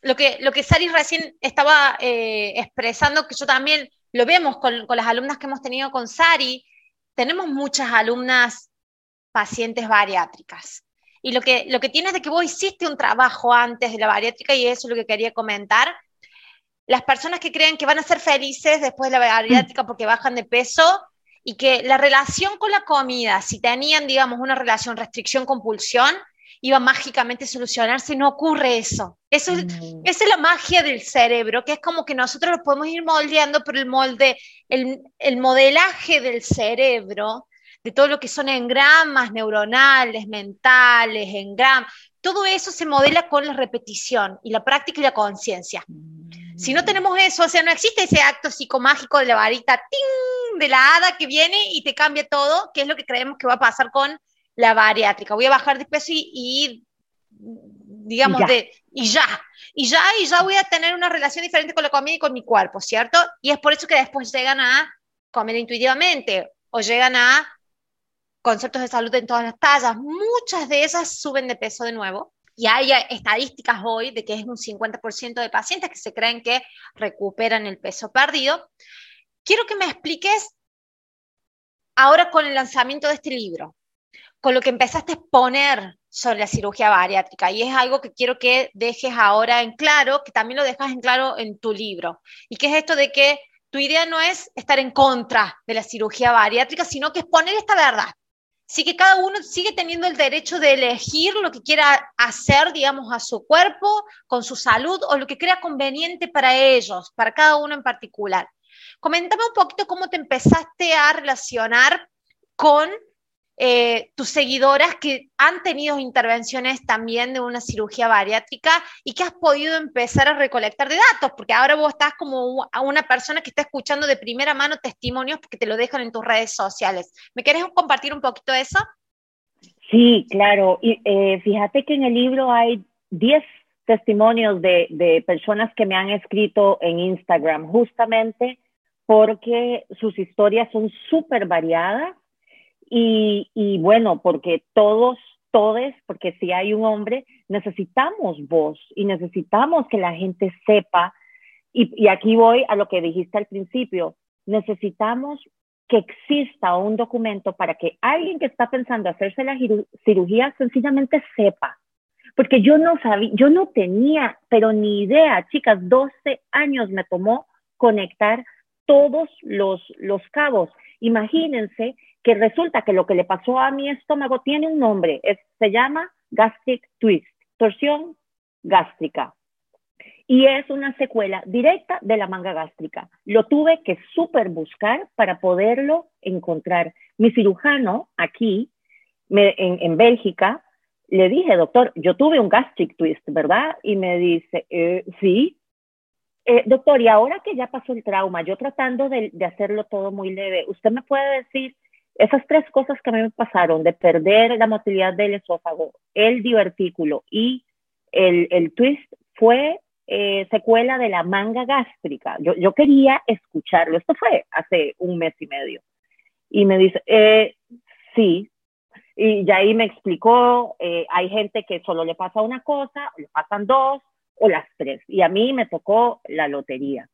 lo que, lo que Sari recién estaba eh, expresando, que yo también lo vemos con, con, las alumnas que hemos tenido con Sari, tenemos muchas alumnas pacientes bariátricas. Y lo que, lo que tienes de que vos hiciste un trabajo antes de la bariátrica, y eso es lo que quería comentar, las personas que creen que van a ser felices después de la bariátrica porque bajan de peso y que la relación con la comida, si tenían, digamos, una relación restricción-compulsión, iba mágicamente a solucionarse, no ocurre eso. Eso es, mm. Esa es la magia del cerebro, que es como que nosotros lo podemos ir moldeando, pero el molde, el, el modelaje del cerebro, de todo lo que son engramas neuronales, mentales, engramas, todo eso se modela con la repetición y la práctica y la conciencia. Si no tenemos eso, o sea, no existe ese acto psicomágico de la varita, ¡ting! de la hada que viene y te cambia todo, que es lo que creemos que va a pasar con la bariátrica. Voy a bajar de peso y, digamos, y de, y ya, y ya, y ya voy a tener una relación diferente con la comida y con mi cuerpo, ¿cierto? Y es por eso que después llegan a comer intuitivamente o llegan a conceptos de salud en todas las tallas. Muchas de esas suben de peso de nuevo y hay estadísticas hoy de que es un 50% de pacientes que se creen que recuperan el peso perdido. Quiero que me expliques ahora con el lanzamiento de este libro, con lo que empezaste a exponer sobre la cirugía bariátrica, y es algo que quiero que dejes ahora en claro, que también lo dejas en claro en tu libro, y que es esto de que tu idea no es estar en contra de la cirugía bariátrica, sino que es poner esta verdad, sí que cada uno sigue teniendo el derecho de elegir lo que quiera hacer, digamos, a su cuerpo, con su salud o lo que crea conveniente para ellos, para cada uno en particular. Coméntame un poquito cómo te empezaste a relacionar con eh, tus seguidoras que han tenido intervenciones también de una cirugía bariátrica y que has podido empezar a recolectar de datos, porque ahora vos estás como una persona que está escuchando de primera mano testimonios porque te lo dejan en tus redes sociales. ¿Me querés compartir un poquito eso? Sí, claro. Y eh, fíjate que en el libro hay 10 testimonios de, de personas que me han escrito en Instagram, justamente porque sus historias son súper variadas y, bueno, porque todos, todos, porque si hay un hombre, necesitamos voz y necesitamos que la gente sepa. Y, y aquí voy a lo que dijiste al principio. Necesitamos que exista un documento para que alguien que está pensando hacerse la cirugía sencillamente sepa. Porque yo no sabía, yo no tenía, pero ni idea, chicas, 12 años me tomó conectar todos los, los cabos. Imagínense que resulta que lo que le pasó a mi estómago tiene un nombre, se llama gastric twist, torsión gástrica. Y es una secuela directa de la manga gástrica. Lo tuve que súper buscar para poderlo encontrar. Mi cirujano aquí, en, en, Bélgica, le dije, doctor, yo tuve un gastric twist, ¿verdad? Y me dice, eh, sí. Eh, doctor, y ahora que ya pasó el trauma, yo tratando de, de hacerlo todo muy leve, ¿usted me puede decir esas tres cosas que a mí me pasaron, de perder la motilidad del esófago, el divertículo y el, el twist, fue eh, secuela de la manga gástrica. Yo, yo, quería escucharlo. Esto fue hace un mes y medio. Y me dice, eh, sí. Y ya ahí me explicó, eh, hay gente que solo le pasa una cosa, le pasan dos o las tres. Y a mí me tocó la lotería.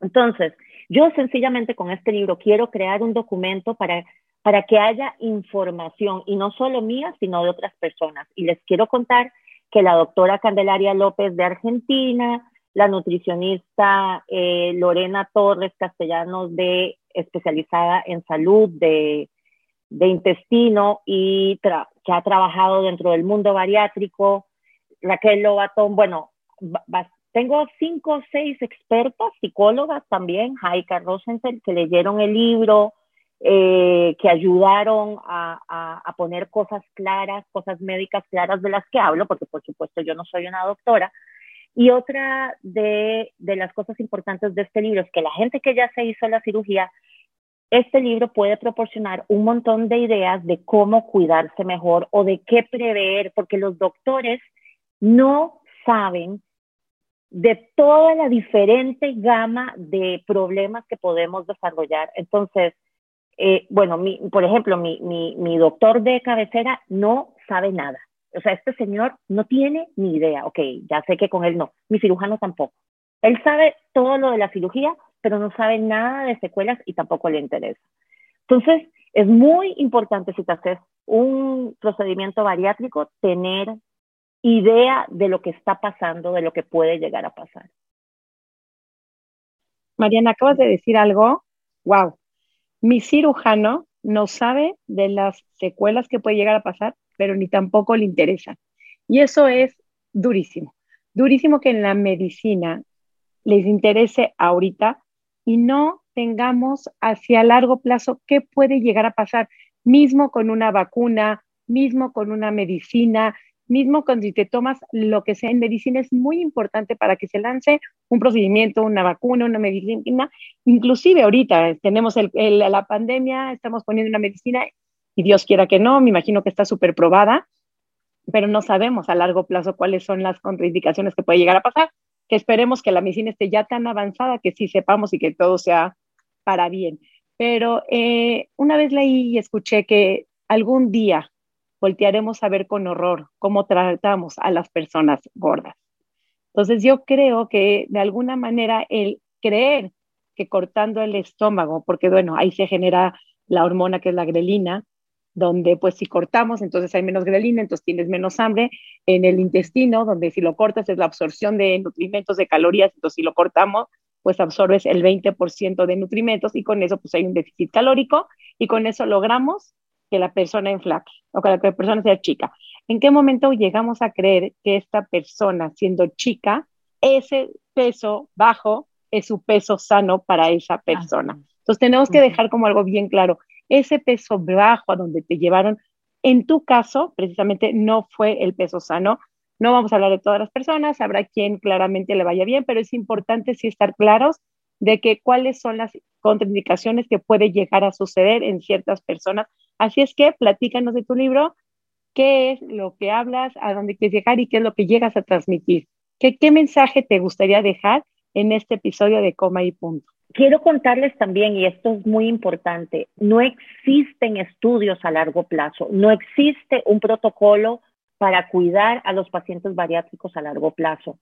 Entonces, yo sencillamente con este libro quiero crear un documento para, para que haya información, y no solo mía, sino de otras personas. Y les quiero contar que la doctora Candelaria López de Argentina, la nutricionista eh, Lorena Torres Castellanos, de, especializada en salud de, de intestino y que ha trabajado dentro del mundo bariátrico, Raquel Lobatón, bueno, tengo cinco o seis expertas, psicólogas también, Jaika Rosenfeld, que leyeron el libro, eh, que ayudaron a, a, poner cosas claras, cosas médicas claras de las que hablo, porque por supuesto yo no soy una doctora. Y otra de, de las cosas importantes de este libro es que la gente que ya se hizo la cirugía, este libro puede proporcionar un montón de ideas de cómo cuidarse mejor o de qué prever, porque los doctores no saben de toda la diferente gama de problemas que podemos desarrollar. Entonces, eh, bueno, por ejemplo, mi, doctor de cabecera no sabe nada. O sea, este señor no tiene ni idea. Ok, ya sé que con él no. Mi cirujano tampoco. Él sabe todo lo de la cirugía, pero no sabe nada de secuelas y tampoco le interesa. Entonces, es muy importante si te haces un procedimiento bariátrico, tener idea de lo que está pasando, de lo que puede llegar a pasar. Mariana, acabas de decir algo, wow, mi cirujano no sabe de las secuelas que puede llegar a pasar, pero ni tampoco le interesa. Y eso es durísimo, durísimo que en la medicina les interese ahorita y no tengamos hacia largo plazo qué puede llegar a pasar, mismo con una vacuna, mismo con una medicina, mismo cuando te tomas lo que sea en medicina, es muy importante para que se lance un procedimiento, una vacuna, una medicina. Inclusive ahorita tenemos la pandemia, estamos poniendo una medicina y Dios quiera que no, me imagino que está súper probada, pero no sabemos a largo plazo cuáles son las contraindicaciones que puede llegar a pasar, que esperemos que la medicina esté ya tan avanzada que sí sepamos y que todo sea para bien. Pero eh, una vez leí y escuché que algún día voltearemos a ver con horror cómo tratamos a las personas gordas. Entonces yo creo que de alguna manera el creer que cortando el estómago, porque bueno, ahí se genera la hormona que es la grelina, donde pues si cortamos, entonces hay menos grelina, entonces tienes menos hambre en el intestino, donde si lo cortas es la absorción de nutrimentos, de calorías, entonces si lo cortamos, pues absorbes el 20% de nutrimentos y con eso pues hay un déficit calórico y con eso logramos que la persona enflaque o que la persona sea chica. ¿En qué momento llegamos a creer que esta persona, siendo chica, ese peso bajo es su peso sano para esa persona? Entonces tenemos que dejar como algo bien claro, ese peso bajo a donde te llevaron, en tu caso, precisamente no fue el peso sano. No vamos a hablar de todas las personas, habrá quien claramente le vaya bien, pero es importante sí estar claros de que cuáles son las contraindicaciones que puede llegar a suceder en ciertas personas Así es que platícanos de tu libro, qué es lo que hablas, a dónde quieres llegar y qué es lo que llegas a transmitir. ¿Qué, mensaje te gustaría dejar en este episodio de Coma y Punto? Quiero contarles también, y esto es muy importante, no existen estudios a largo plazo, no existe un protocolo para cuidar a los pacientes bariátricos a largo plazo.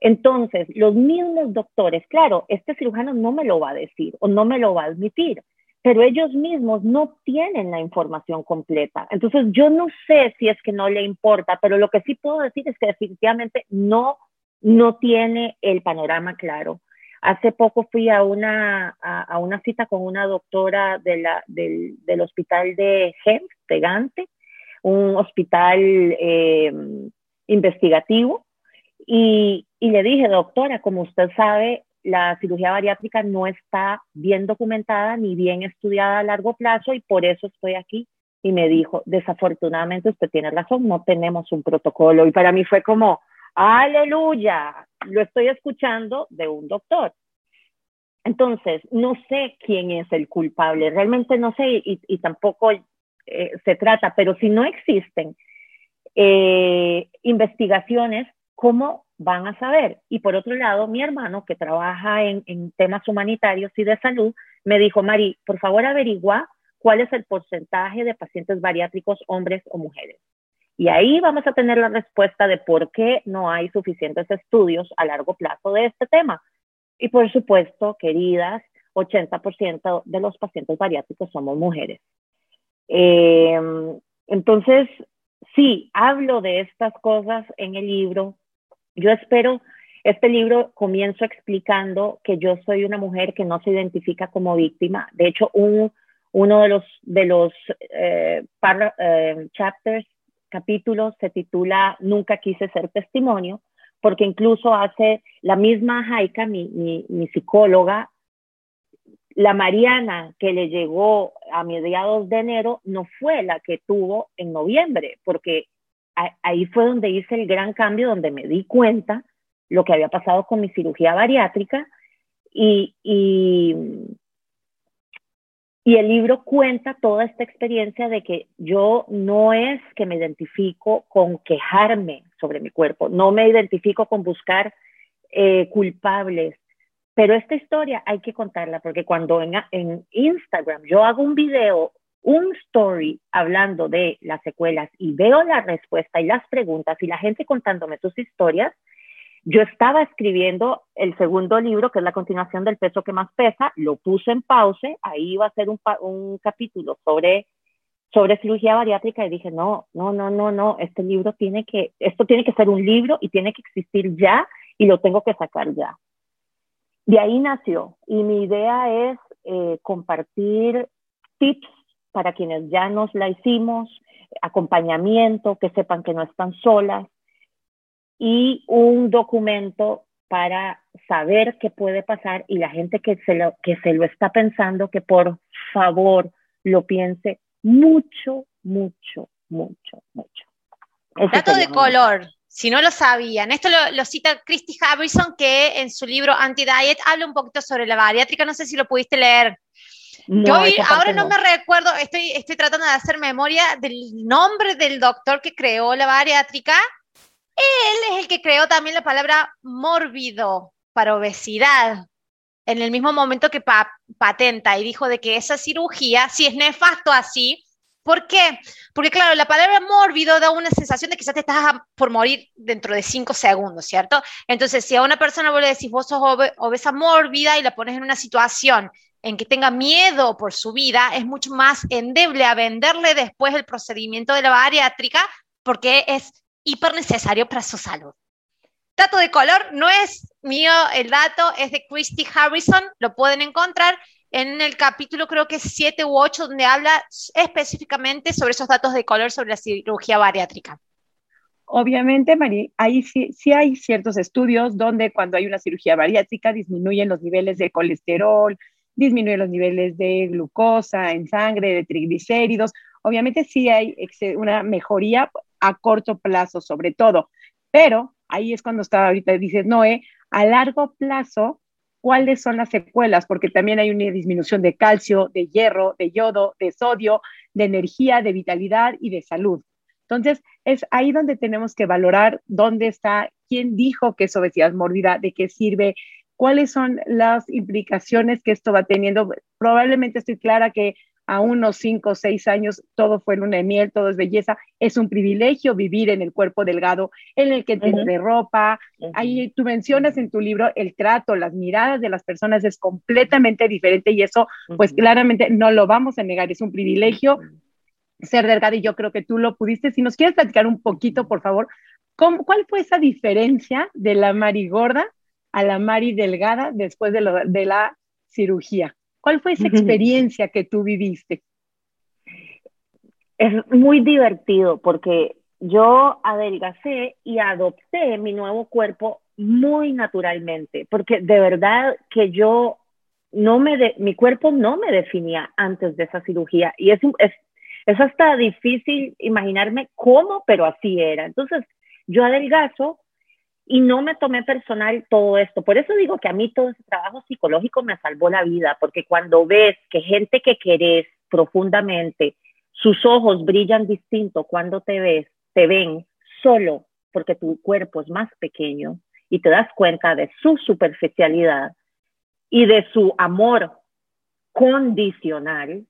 Entonces, los mismos doctores, claro, este cirujano no me lo va a decir o no me lo va a admitir, pero ellos mismos no tienen la información completa. Entonces, yo no sé si es que no le importa, pero lo que sí puedo decir es que definitivamente no, no tiene el panorama claro. Hace poco fui a una, a, una cita con una doctora del, del, hospital de Gens, de Gante, un hospital eh, investigativo, y, y le dije, doctora, como usted sabe, la cirugía bariátrica no está bien documentada ni bien estudiada a largo plazo y por eso estoy aquí. Y me dijo, desafortunadamente usted tiene razón, no tenemos un protocolo. Y para mí fue como, aleluya, lo estoy escuchando de un doctor. Entonces, no sé quién es el culpable, realmente no sé y, tampoco eh, se trata, pero si no existen eh, investigaciones, ¿cómo van a saber. Y por otro lado, mi hermano, que trabaja en, temas humanitarios y de salud, me dijo, Mari, por favor averigua cuál es el porcentaje de pacientes bariátricos, hombres o mujeres. Y ahí vamos a tener la respuesta de por qué no hay suficientes estudios a largo plazo de este tema. Y por supuesto, queridas, 80% de los pacientes bariátricos somos mujeres. Eh, entonces, sí, hablo de estas cosas en el libro. Yo espero, este libro comienzo explicando que yo soy una mujer que no se identifica como víctima. De hecho, uno de los, de los eh, eh, chapters, capítulos, se titula Nunca quise ser testimonio, porque incluso hace la misma Jaika, mi, mi psicóloga, la Mariana que le llegó a mediados de enero no fue la que tuvo en noviembre, porque ahí fue donde hice el gran cambio, donde me di cuenta lo que había pasado con mi cirugía bariátrica y, y, el libro cuenta toda esta experiencia de que yo no es que me identifico con quejarme sobre mi cuerpo, no me identifico con buscar eh, culpables, pero esta historia hay que contarla porque cuando en, en Instagram yo hago un video, un story hablando de las secuelas y veo la respuesta y las preguntas y la gente contándome sus historias, yo estaba escribiendo el segundo libro, que es la continuación del peso que más pesa, lo puse en pause, ahí iba a ser un, un capítulo sobre, sobre cirugía bariátrica y dije, no, no, no, no, no, este libro tiene que, esto tiene que ser un libro y tiene que existir ya y lo tengo que sacar ya. De ahí nació y mi idea es eh, compartir tips para quienes ya nos la hicimos, acompañamiento, que sepan que no están solas y un documento para saber qué puede pasar y la gente que se lo, que se lo está pensando, que por favor lo piense mucho, mucho, mucho, mucho. Dato de color, si no lo sabían. Esto lo, cita Christy Harrison, que en su libro Anti-Diet habla un poquito sobre la bariátrica. No sé si lo pudiste leer. Yo ahora no, me recuerdo, estoy, estoy tratando de hacer memoria del nombre del doctor que creó la bariátrica. Él es el que creó también la palabra mórbido para obesidad en el mismo momento que patenta y dijo de que esa cirugía, si es nefasto así, ¿Por qué? Porque claro, la palabra mórbido da una sensación de que ya te estás por morir dentro de cinco segundos, ¿cierto? Entonces, si a una persona vos le decís, vos sos obesa mórbida y la pones en una situación en que tenga miedo por su vida, es mucho más endeble a venderle después el procedimiento de la bariátrica porque es hiper necesario para su salud. Dato de color, no es mío el dato, es de Christy Harrison, lo pueden encontrar en el capítulo creo que 7 u 8, donde habla específicamente sobre esos datos de color sobre la cirugía bariátrica. Obviamente, Mari, ahí sí, sí, hay ciertos estudios donde cuando hay una cirugía bariátrica disminuyen los niveles de colesterol, disminuyen los niveles de glucosa en sangre, de triglicéridos. Obviamente sí hay una mejoría a corto plazo, sobre todo, pero ahí es cuando está ahorita, dices, Noé, a largo plazo cuáles son las secuelas, porque también hay una disminución de calcio, de hierro, de yodo, de sodio, de energía, de vitalidad y de salud. Entonces, es ahí donde tenemos que valorar dónde está, quién dijo que es obesidad mórbida, de qué sirve, cuáles son las implicaciones que esto va teniendo. Probablemente estoy clara que a unos cinco o seis años todo fue luna de miel, todo es belleza. Es un privilegio vivir en el cuerpo delgado, en el que te de ropa. Ahí tú mencionas en tu libro el trato, las miradas de las personas es completamente diferente y eso, pues claramente no lo vamos a negar, es un privilegio ser delgado y yo creo que tú lo pudiste. Si nos quieres platicar un poquito, por favor, ¿cuál fue esa diferencia de la Mari gorda a la Mari delgada después de, de la cirugía? ¿Cuál fue esa experiencia que tú viviste? Es muy divertido porque yo adelgacé y adopté mi nuevo cuerpo muy naturalmente, porque de verdad que yo no me, mi cuerpo no me definía antes de esa cirugía y es, es, es hasta difícil imaginarme cómo, pero así era. Entonces, yo adelgazo y no me tomé personal todo esto. Por eso digo que a mí todo ese trabajo psicológico me salvó la vida, porque cuando ves que gente que querés profundamente, sus ojos brillan distinto cuando te ves, te ven solo porque tu cuerpo es más pequeño, y te das cuenta de su superficialidad y de su amor condicional,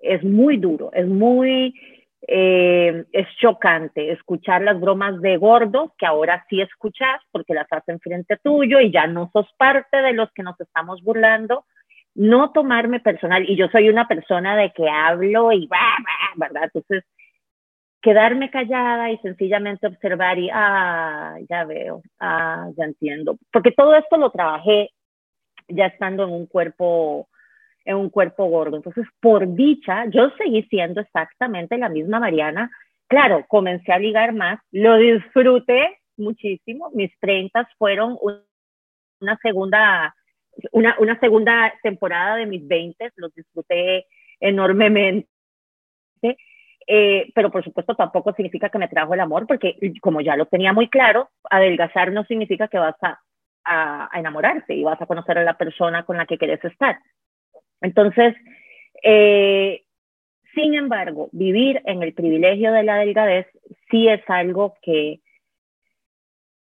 es muy duro, es muy, eh, es chocante escuchar las bromas de gordo que ahora sí escuchas porque las hacen frente tuyo y ya no sos parte de los que nos estamos burlando. No tomarme personal, y yo soy una persona de que hablo y va, ¿verdad? Entonces, quedarme callada y sencillamente observar y, ah, ya veo, ah, ya entiendo. Porque todo esto lo trabajé ya estando en un cuerpo en un cuerpo gordo. Entonces, por dicha, yo seguí siendo exactamente la misma Mariana. Claro, comencé a ligar más, lo disfruté muchísimo. Mis 30 fueron una segunda, una, una segunda temporada de mis 20, los disfruté enormemente. Eh, pero por supuesto tampoco significa que me trajo el amor, porque como ya lo tenía muy claro, adelgazar no significa que vas a, a, a enamorarte y vas a conocer a la persona con la que quieres estar. Entonces, eh, sin embargo, vivir en el privilegio de la delgadez sí es algo que,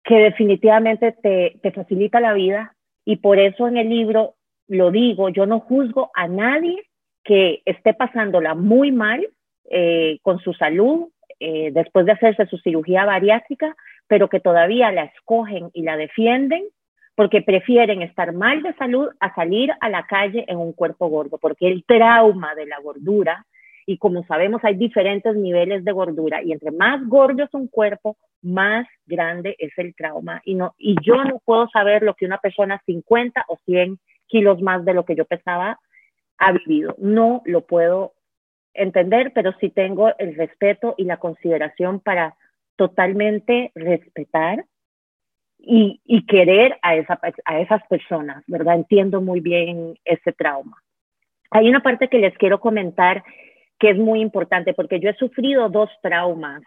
que definitivamente te, te facilita la vida. Y por eso en el libro lo digo, yo no juzgo a nadie que esté pasándola muy mal eh, con su salud eh, después de hacerse su cirugía bariátrica, pero que todavía la escogen y la defienden porque prefieren estar mal de salud a salir a la calle en un cuerpo gordo, porque el trauma de la gordura, y como sabemos hay diferentes niveles de gordura, y entre más gordo es un cuerpo, más grande es el trauma. Y, no, y yo no puedo saber lo que una persona 50 o 100 kilos más de lo que yo pesaba ha vivido. No lo puedo entender, pero sí tengo el respeto y la consideración para totalmente respetar y, querer a, esa, a esas personas, ¿verdad? Entiendo muy bien ese trauma. Hay una parte que les quiero comentar que es muy importante porque yo he sufrido dos traumas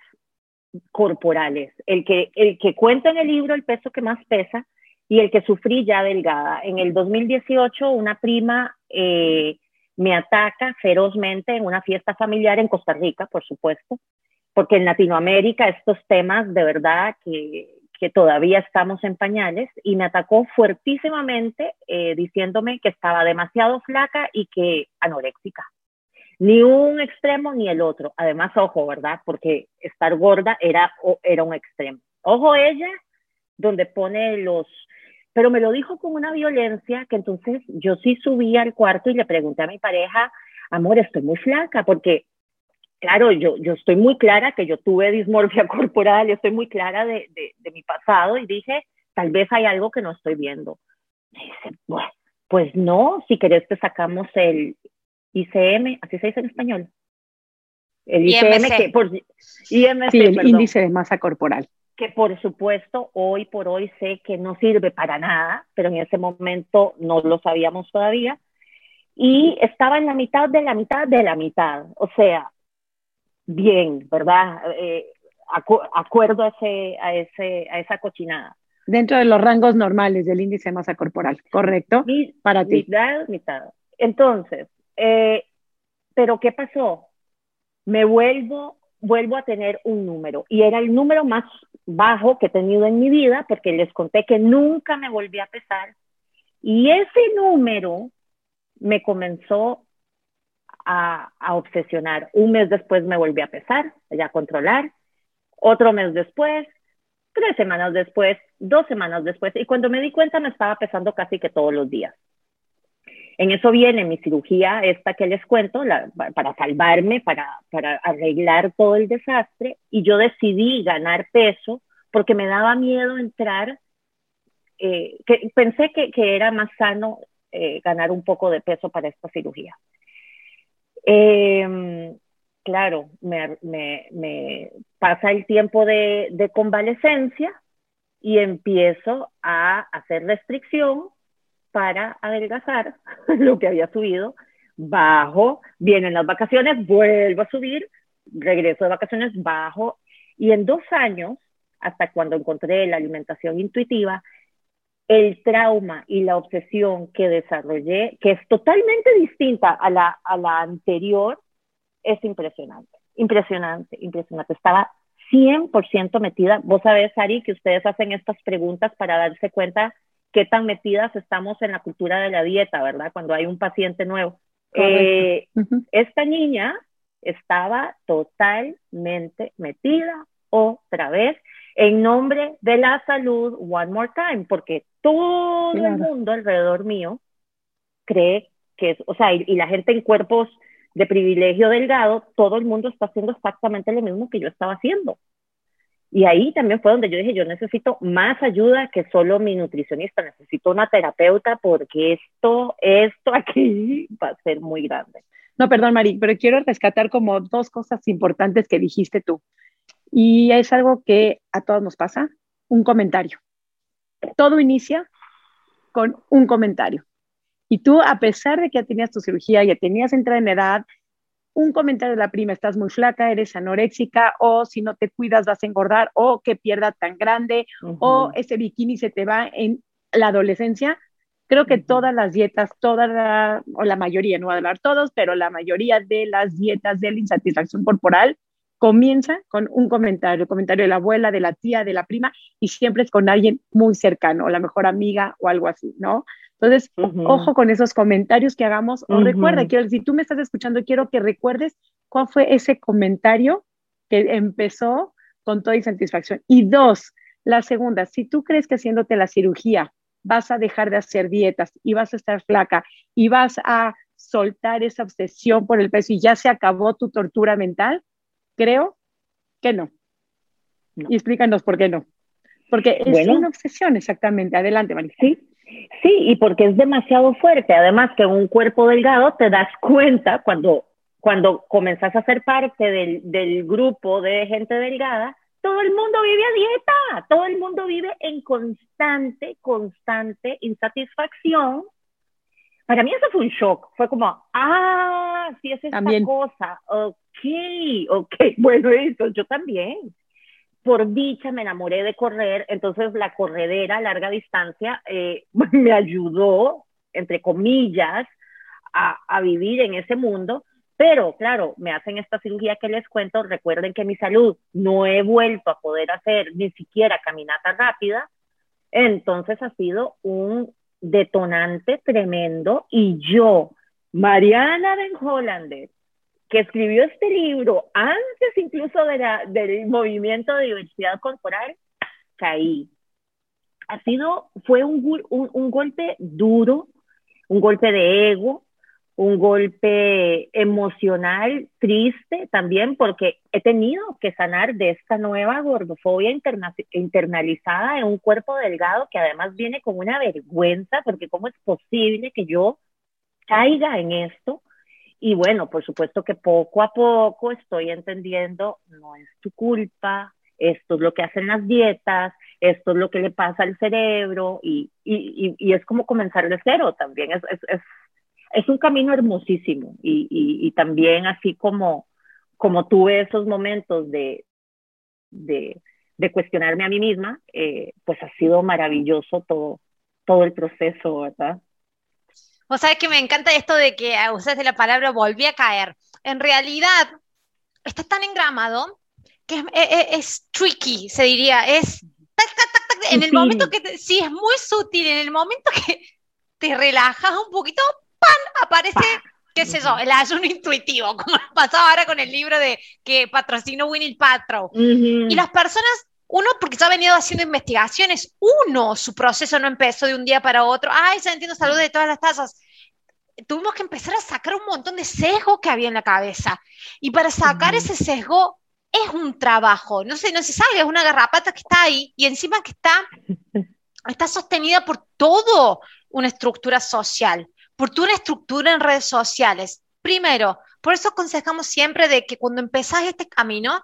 corporales, el que, el que cuenta en el libro el peso que más pesa y el que sufrí ya delgada. En el 2018 una prima eh, me ataca ferozmente en una fiesta familiar en Costa Rica, por supuesto, porque en Latinoamérica estos temas de verdad que que todavía estamos en pañales y me atacó fuertísimamente eh, diciéndome que estaba demasiado flaca y que anoréxica. Ni un extremo ni el otro. Además, ojo, ¿verdad? Porque estar gorda era, era un extremo. Ojo ella, donde pone los... Pero me lo dijo con una violencia que entonces yo sí subí al cuarto y le pregunté a mi pareja, amor, estoy muy flaca, porque claro, yo, yo estoy muy clara que yo tuve dismorfia corporal, estoy muy clara de, de, mi pasado y dije, tal vez hay algo que no estoy viendo. dice, bueno, pues no, si querés te sacamos el ICM, así se dice en español. El ICM, que por IMC, sí, el índice de masa corporal. Que por supuesto hoy por hoy sé que no sirve para nada, pero en ese momento no lo sabíamos todavía. Y estaba en la mitad de la mitad de la mitad. O sea, bien, ¿verdad? Eh, acuerdo a, ese, a, ese, a esa cochinada. Dentro de los rangos normales del índice de masa corporal, ¿correcto? Para ti. Mitad, mitad. Entonces, eh, ¿pero qué pasó? Me vuelvo, vuelvo a tener un número y era el número más bajo que he tenido en mi vida porque les conté que nunca me volví a pesar y ese número me comenzó a, obsesionar. Un mes después me volví a pesar, a controlar. Otro mes después, tres semanas después, dos semanas después. Y cuando me di cuenta me estaba pesando casi que todos los días. En eso viene mi cirugía, esta que les cuento, para salvarme, para, para arreglar todo el desastre. Y yo decidí ganar peso porque me daba miedo entrar. Eh, pensé que, que, era más sano eh, ganar un poco de peso para esta cirugía. Eh, claro, me, pasa el tiempo de, de convalecencia y empiezo a hacer restricción para adelgazar lo que había subido. Bajo, vienen las vacaciones, vuelvo a subir, regreso de vacaciones, bajo. Y en dos años, hasta cuando encontré la alimentación intuitiva, el trauma y la obsesión que desarrollé, que es totalmente distinta a la, a la anterior, es impresionante, impresionante, impresionante. Estaba 100% metida. Vos sabés, Ari, que ustedes hacen estas preguntas para darse cuenta qué tan metidas estamos en la cultura de la dieta, ¿verdad? Cuando hay un paciente nuevo. Eh, esta niña estaba totalmente metida otra vez en nombre de la salud one more time, porque todo el mundo alrededor mío cree que es, o sea, y, la gente en cuerpos de privilegio delgado, todo el mundo está haciendo exactamente lo mismo que yo estaba haciendo. Y ahí también fue donde yo dije, yo necesito más ayuda que solo mi nutricionista, necesito una terapeuta porque esto, esto aquí va a ser muy grande. No, perdón, Mari, pero quiero rescatar como dos cosas importantes que dijiste tú. Y es algo que a todos nos pasa, un comentario. Todo inicia con un comentario. Y tú, a pesar de que ya tenías tu cirugía, ya tenías entrada en edad, un comentario de la prima, estás muy flaca, eres anoréxica, o si no te cuidas vas a engordar, o qué pierda tan grande, o ese bikini se te va en la adolescencia. Creo que todas las dietas, toda la, o la mayoría, no voy a hablar todos, pero la mayoría de las dietas de la insatisfacción corporal comienza con un comentario, el comentario de la abuela, de la tía, de la prima, y siempre es con alguien muy cercano, o la mejor amiga o algo así, ¿no? Entonces, ojo con esos comentarios que hagamos. O recuerda, quiero, si tú me estás escuchando, quiero que recuerdes cuál fue ese comentario que empezó con toda insatisfacción. Y dos, la segunda, si tú crees que haciéndote la cirugía vas a dejar de hacer dietas y vas a estar flaca y vas a soltar esa obsesión por el peso y ya se acabó tu tortura mental, creo que no. Y explícanos por qué no. Porque es una obsesión, exactamente. Adelante, Marisa. Sí, Sí, y porque es demasiado fuerte. Además que un cuerpo delgado te das cuenta cuando, cuando comenzás a ser parte del, del grupo de gente delgada, todo el mundo vive a dieta, todo el mundo vive en constante, constante insatisfacción. Para mí eso fue un shock, fue como, ah, sí es esta cosa, ok, ok, bueno, eso yo también. Por dicha me enamoré de correr, entonces la corredera a larga distancia eh, me ayudó, entre comillas, a, a, vivir en ese mundo. Pero claro, me hacen esta cirugía que les cuento, recuerden que mi salud no he vuelto a poder hacer ni siquiera caminata rápida, entonces ha sido un detonante tremendo y yo, Mariana Den Hollander, que escribió este libro antes incluso de del movimiento de diversidad corporal, caí. Ha sido, fue un, un, golpe duro, un golpe de ego, un golpe emocional triste también porque he tenido que sanar de esta nueva gordofobia internalizada en un cuerpo delgado que además viene con una vergüenza porque cómo es posible que yo caiga en esto y bueno, por supuesto que poco a poco estoy entendiendo, no es tu culpa, esto es lo que hacen las dietas, esto es lo que le pasa al cerebro y, y, y, es como comenzar de cero también, es, es, es un camino hermosísimo y, y, también así como, como tuve esos momentos de, de, de cuestionarme a mí misma, eh, pues ha sido maravilloso todo, todo el proceso, ¿verdad? Vos sabés que me encanta esto de que usaste la palabra volví a caer. En realidad, está tan engramado que es, tricky, se diría. Es en el momento que, sí, es muy sutil, en el momento que te relajas un poquito, ¡pam! aparece, qué sé yo, el ayuno intuitivo, como pasaba ahora con el libro de que patrocinó Winnie Paltrow. Y las personas uno, porque ya ha venido haciendo investigaciones. Uno, su proceso no empezó de un día para otro. Ay, ya entiendo salud de todas las tasas. Tuvimos que empezar a sacar un montón de sesgo que había en la cabeza. Y para sacar ese sesgo es un trabajo. No sé, no se sabe, es una garrapata que está ahí y encima que está, está sostenida por todo una estructura social, por una estructura en redes sociales. Primero, por eso aconsejamos siempre de que cuando empezás este camino,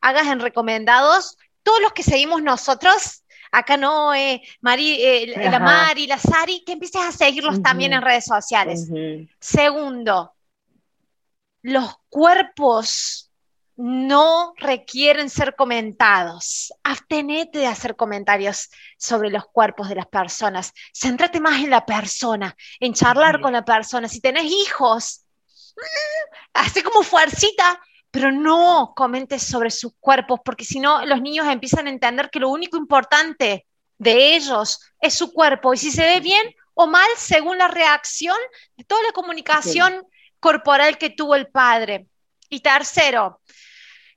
hagas en recomendados todos los que seguimos nosotros, acá no, eh, Mari, eh, la Mari, la Sari, que empieces a seguirlos también en redes sociales. Segundo, los cuerpos no requieren ser comentados. Abstenete de hacer comentarios sobre los cuerpos de las personas. Céntrate más en la persona, en charlar con la persona. Si tenés hijos, mm, hace como fuercita pero no comentes sobre sus cuerpos, porque si no, los niños empiezan a entender que lo único importante de ellos es su cuerpo, y si se ve bien o mal según la reacción de toda la comunicación corporal que tuvo el padre. Y tercero,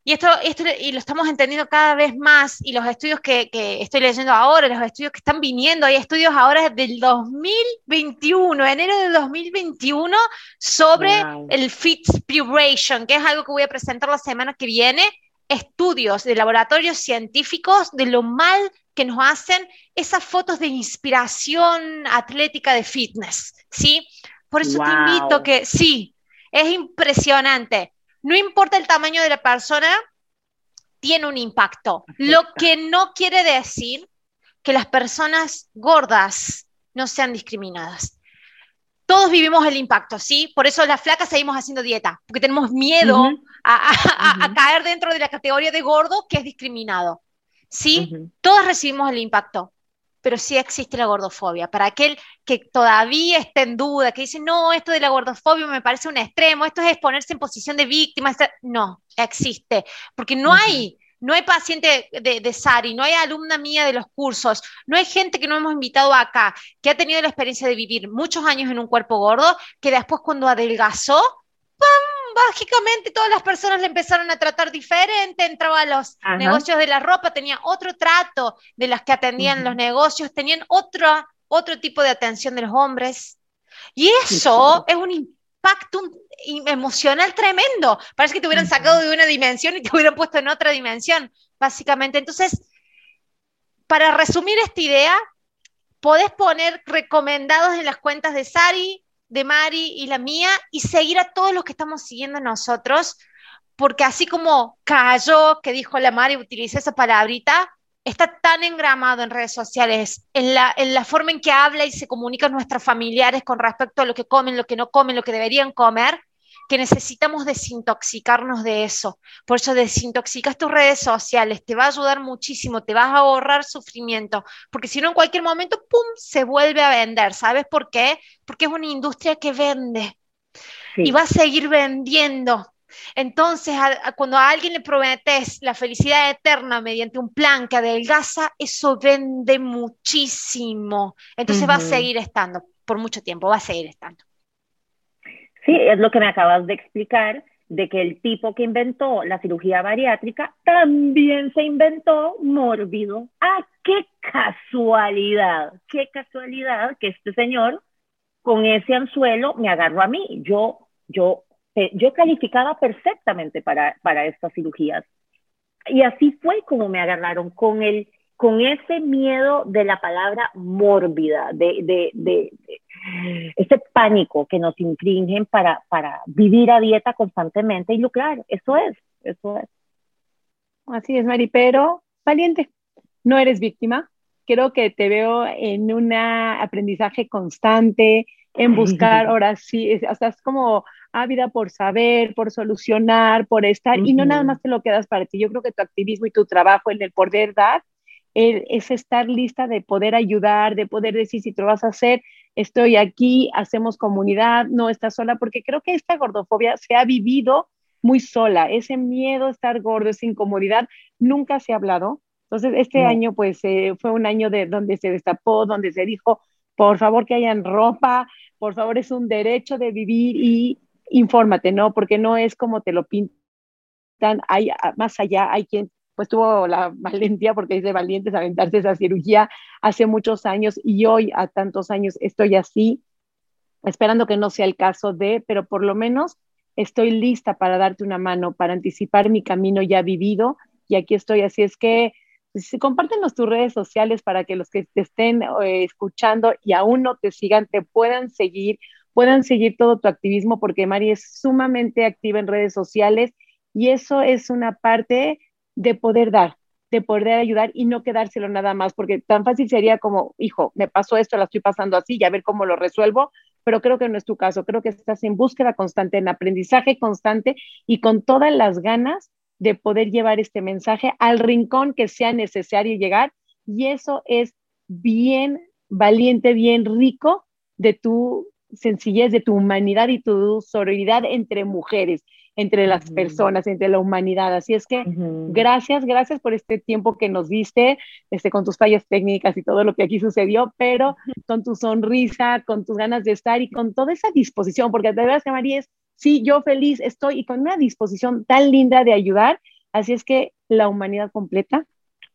y esto, esto y lo estamos entendiendo cada vez más, y los estudios que, estoy leyendo ahora, los estudios que están viniendo, hay estudios ahora del 2021, enero del 2021, sobre el Fitspiration, que es algo que voy a presentar la semana que viene, estudios de laboratorios científicos de lo mal que nos hacen esas fotos de inspiración atlética de fitness, ¿sí? Por eso te invito que, sí, es impresionante no importa el tamaño de la persona, tiene un impacto. Lo que no quiere decir que las personas gordas no sean discriminadas. Todos vivimos el impacto, ¿sí? Por eso las flacas seguimos haciendo dieta, porque tenemos miedo a, caer dentro de la categoría de gordo que es discriminado. ¿Sí? Todas recibimos el impacto pero sí existe la gordofobia. Para aquel que todavía está en duda, que dice, no, esto de la gordofobia me parece un extremo, esto es ponerse en posición de víctima, no, existe, porque no hay... No hay paciente de, de, Sari, no hay alumna mía de los cursos, no hay gente que no hemos invitado acá, que ha tenido la experiencia de vivir muchos años en un cuerpo gordo, que después cuando adelgazó, ¡pam! Mágicamente todas las personas le empezaron a tratar diferente, entraba a los negocios de la ropa, tenía otro trato de las que atendían los negocios, tenían otro, otro tipo de atención de los hombres. Y eso es un impacto emocional tremendo. Parece que te hubieran sacado de una dimensión y te hubieran puesto en otra dimensión, básicamente. Entonces, para resumir esta idea, podés poner recomendados en las cuentas de Sari, de Mari y la mía y seguir a todos los que estamos siguiendo nosotros, porque así como cayó, que dijo la Mari, utilicé esa palabrita, está tan engramado en redes sociales, en la, en la forma en que habla y se comunica nuestros familiares con respecto a lo que comen, lo que no comen, lo que deberían comer, que necesitamos desintoxicarnos de eso. Por eso desintoxicas tus redes sociales, te va a ayudar muchísimo, te vas a ahorrar sufrimiento, porque si no en cualquier momento, ¡pum!, se vuelve a vender. ¿Sabes por qué? Porque es una industria que vende y va a seguir vendiendo. Entonces, cuando a alguien le prometes la felicidad eterna mediante un plan que adelgaza, eso vende muchísimo. Entonces va a seguir estando por mucho tiempo, va a seguir estando. Sí, es lo que me acabas de explicar, de que el tipo que inventó la cirugía bariátrica también se inventó mórbido. ¡Ah, qué casualidad! ¡Qué casualidad que este señor con ese anzuelo me agarró a mí! Yo, yo, eh, yo calificaba perfectamente para, para estas cirugías. Y así fue como me agarraron con el con ese miedo de la palabra mórbida, de, de, de, ese pánico que nos infringen para, para vivir a dieta constantemente y lucrar. Eso es, eso es. Así es, Mari, pero valiente, no eres víctima. Creo que te veo en un aprendizaje constante, en buscar, ahora sí, o sea, es como ávida por saber, por solucionar, por estar, y no nada más te lo quedas para ti. Yo creo que tu activismo y tu trabajo en el poder dar es estar lista de poder ayudar, de poder decir si te lo vas a hacer, estoy aquí, hacemos comunidad, no estás sola, porque creo que esta gordofobia se ha vivido muy sola, ese miedo a estar gordo, esa incomodidad, nunca se ha hablado. Entonces, este año pues eh, fue un año de donde se destapó, donde se dijo, por favor que hayan ropa, por favor es un derecho de vivir y infórmate, ¿no? Porque no es como te lo pintan, hay más allá, hay quien pues tuvo la valentía, porque es de valientes aventarse esa cirugía hace muchos años y hoy a tantos años estoy así, esperando que no sea el caso de, pero por lo menos estoy lista para darte una mano, para anticipar mi camino ya vivido y aquí estoy, así es que pues, compártenos tus redes sociales para que los que te estén eh, escuchando y aún no te sigan, te puedan seguir, puedan seguir todo tu activismo, porque Mari es sumamente activa en redes sociales y eso es una parte de poder dar, de poder ayudar y no quedárselo nada más, porque tan fácil sería como, hijo, me pasó esto, la estoy pasando así, y a ver cómo lo resuelvo, pero creo que no es tu caso, creo que estás en búsqueda constante, en aprendizaje constante y con todas las ganas de poder llevar este mensaje al rincón que sea necesario llegar, y eso es bien valiente, bien rico de tu sencillez, de tu humanidad y tu sororidad entre mujeres. Entre las personas, entre la humanidad. Así es que gracias, gracias por este tiempo que nos diste, este, con tus fallas técnicas y todo lo que aquí sucedió, pero con tu sonrisa, con tus ganas de estar y con toda esa disposición, porque de verdad que María es, sí, yo feliz estoy y con una disposición tan linda de ayudar. Así es que la humanidad completa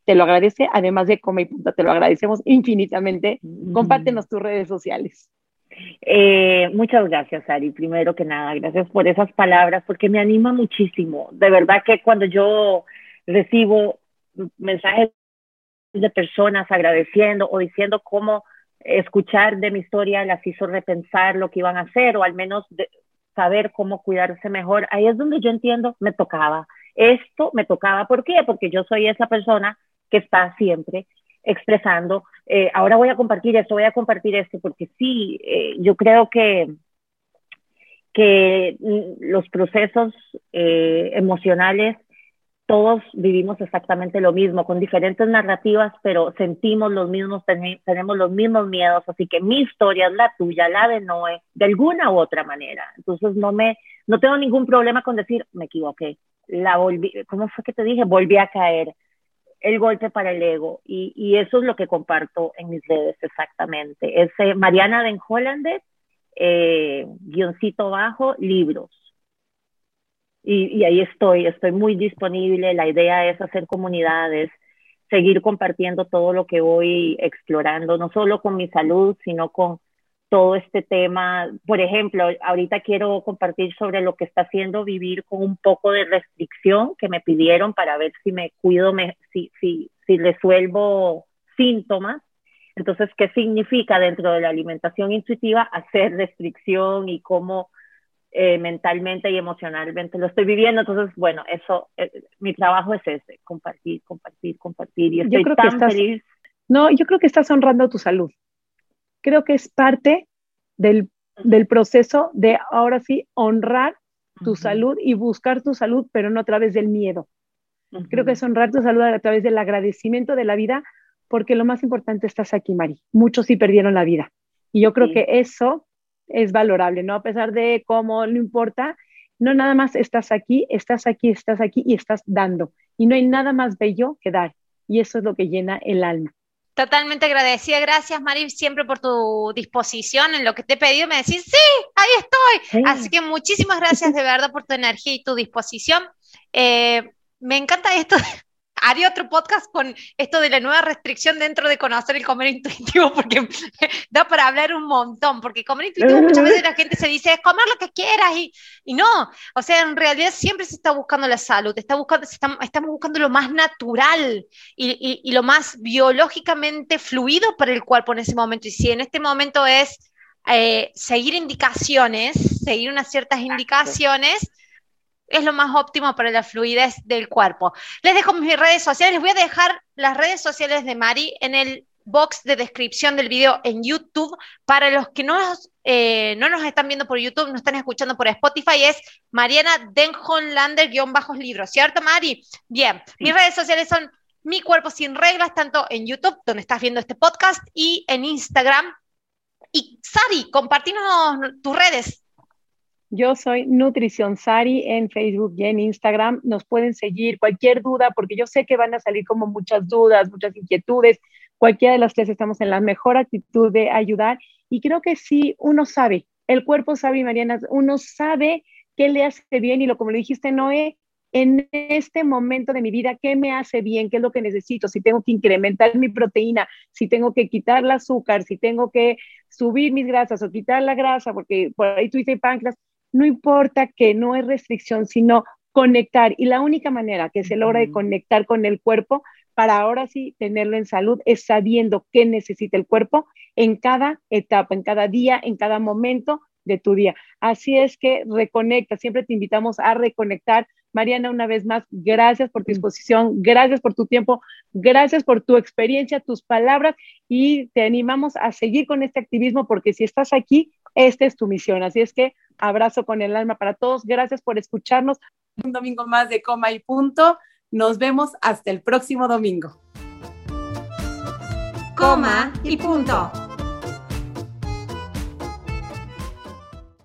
te lo agradece, además de Come y Punta, te lo agradecemos infinitamente. Compártenos tus redes sociales. Eh, muchas gracias, Ari. Primero que nada, gracias por esas palabras, porque me anima muchísimo. De verdad que cuando yo recibo mensajes de personas agradeciendo o diciendo cómo escuchar de mi historia las hizo repensar lo que iban a hacer o al menos saber cómo cuidarse mejor, ahí es donde yo entiendo, me tocaba. Esto me tocaba, ¿por qué? Porque yo soy esa persona que está siempre expresando, eh, ahora voy a compartir esto, voy a compartir esto, porque sí, eh, yo creo que, que los procesos eh, emocionales, todos vivimos exactamente lo mismo, con diferentes narrativas, pero sentimos los mismos, tenemos los mismos miedos, así que mi historia es la tuya, la de Noé, de alguna u otra manera. Entonces no me, no tengo ningún problema con decir, me equivoqué, la volví, ¿cómo fue que te dije? Volví a caer el golpe para el ego. Y, eso es lo que comparto en mis redes exactamente. Es eh, Mariana Den Hollander, eh, guioncito bajo, libros. Y, ahí estoy, estoy muy disponible. La idea es hacer comunidades, seguir compartiendo todo lo que voy explorando, no solo con mi salud, sino con todo este tema. Por ejemplo, ahorita quiero compartir sobre lo que está haciendo vivir con un poco de restricción que me pidieron para ver si me cuido, me, si, si, si resuelvo síntomas. Entonces, ¿qué significa dentro de la alimentación intuitiva hacer restricción y cómo eh, mentalmente y emocionalmente lo estoy viviendo? Entonces, bueno, eso, eh, mi trabajo es ese, compartir, compartir, compartir. Y estoy tan feliz. No, yo creo que estás honrando tu salud creo que es parte del, proceso de ahora sí honrar tu salud y buscar tu salud, pero no a través del miedo. Creo que es honrar tu salud a través del agradecimiento de la vida, porque lo más importante estás aquí, Mari. Muchos sí perdieron la vida. Y yo creo que eso es valorable, ¿no? A pesar de cómo no importa, no nada más estás aquí, estás aquí, estás aquí y estás dando. Y no hay nada más bello que dar. Y eso es lo que llena el alma. Totalmente agradecida. Gracias, Mari, siempre por tu disposición en lo que te he pedido. Me decís, sí, ahí estoy. Así que muchísimas gracias de verdad por tu energía y tu disposición. Eh, me encanta esto haría otro podcast con esto de la nueva restricción dentro de conocer el comer intuitivo, porque da para hablar un montón, porque comer intuitivo muchas veces la gente se dice, es comer lo que quieras, y, y no, o sea, en realidad siempre se está buscando la salud, está buscando, estamos buscando lo más natural y, y, lo más biológicamente fluido para el cuerpo en ese momento, y si en este momento es... Eh, seguir indicaciones, seguir unas ciertas indicaciones, es lo más óptimo para la fluidez del cuerpo. Les dejo mis redes sociales, les voy a dejar las redes sociales de Mari en el box de descripción del video en YouTube. Para los que no, eh, no nos están viendo por YouTube, nos están escuchando por Spotify, es Mariana Denhonlander-bajos libros, ¿cierto, Mari? Bien, mis redes sociales son Mi Cuerpo Sin Reglas, tanto en YouTube, donde estás viendo este podcast, y en Instagram. Y Sari, compartimos tus redes. Yo soy Nutrición Sari en Facebook y en Instagram. Nos pueden seguir cualquier duda, porque yo sé que van a salir como muchas dudas, muchas inquietudes. Cualquiera de las clases estamos en la mejor actitud de ayudar. Y creo que sí, uno sabe, el cuerpo sabe, Mariana, uno sabe qué le hace bien y lo como le dijiste, Noé, en este momento de mi vida, ¿qué me hace bien? ¿Qué es lo que necesito? Si tengo que incrementar mi proteína, si tengo que quitar el azúcar, si tengo que subir mis grasas o quitar la grasa, porque por ahí tú dices páncreas, no importa que no es restricción, sino conectar. Y la única manera que se logra de conectar con el cuerpo para ahora sí tenerlo en salud es sabiendo qué necesita el cuerpo en cada etapa, en cada día, en cada momento de tu día. Así es que reconecta, siempre te invitamos a reconectar. Mariana, una vez más, gracias por tu disposición, gracias por tu tiempo, gracias por tu experiencia, tus palabras y te animamos a seguir con este activismo porque si estás aquí, esta es tu misión. Así es que abrazo con el alma para todos. Gracias por escucharnos. Un domingo más de coma y punto. Nos vemos hasta el próximo domingo. Coma y punto.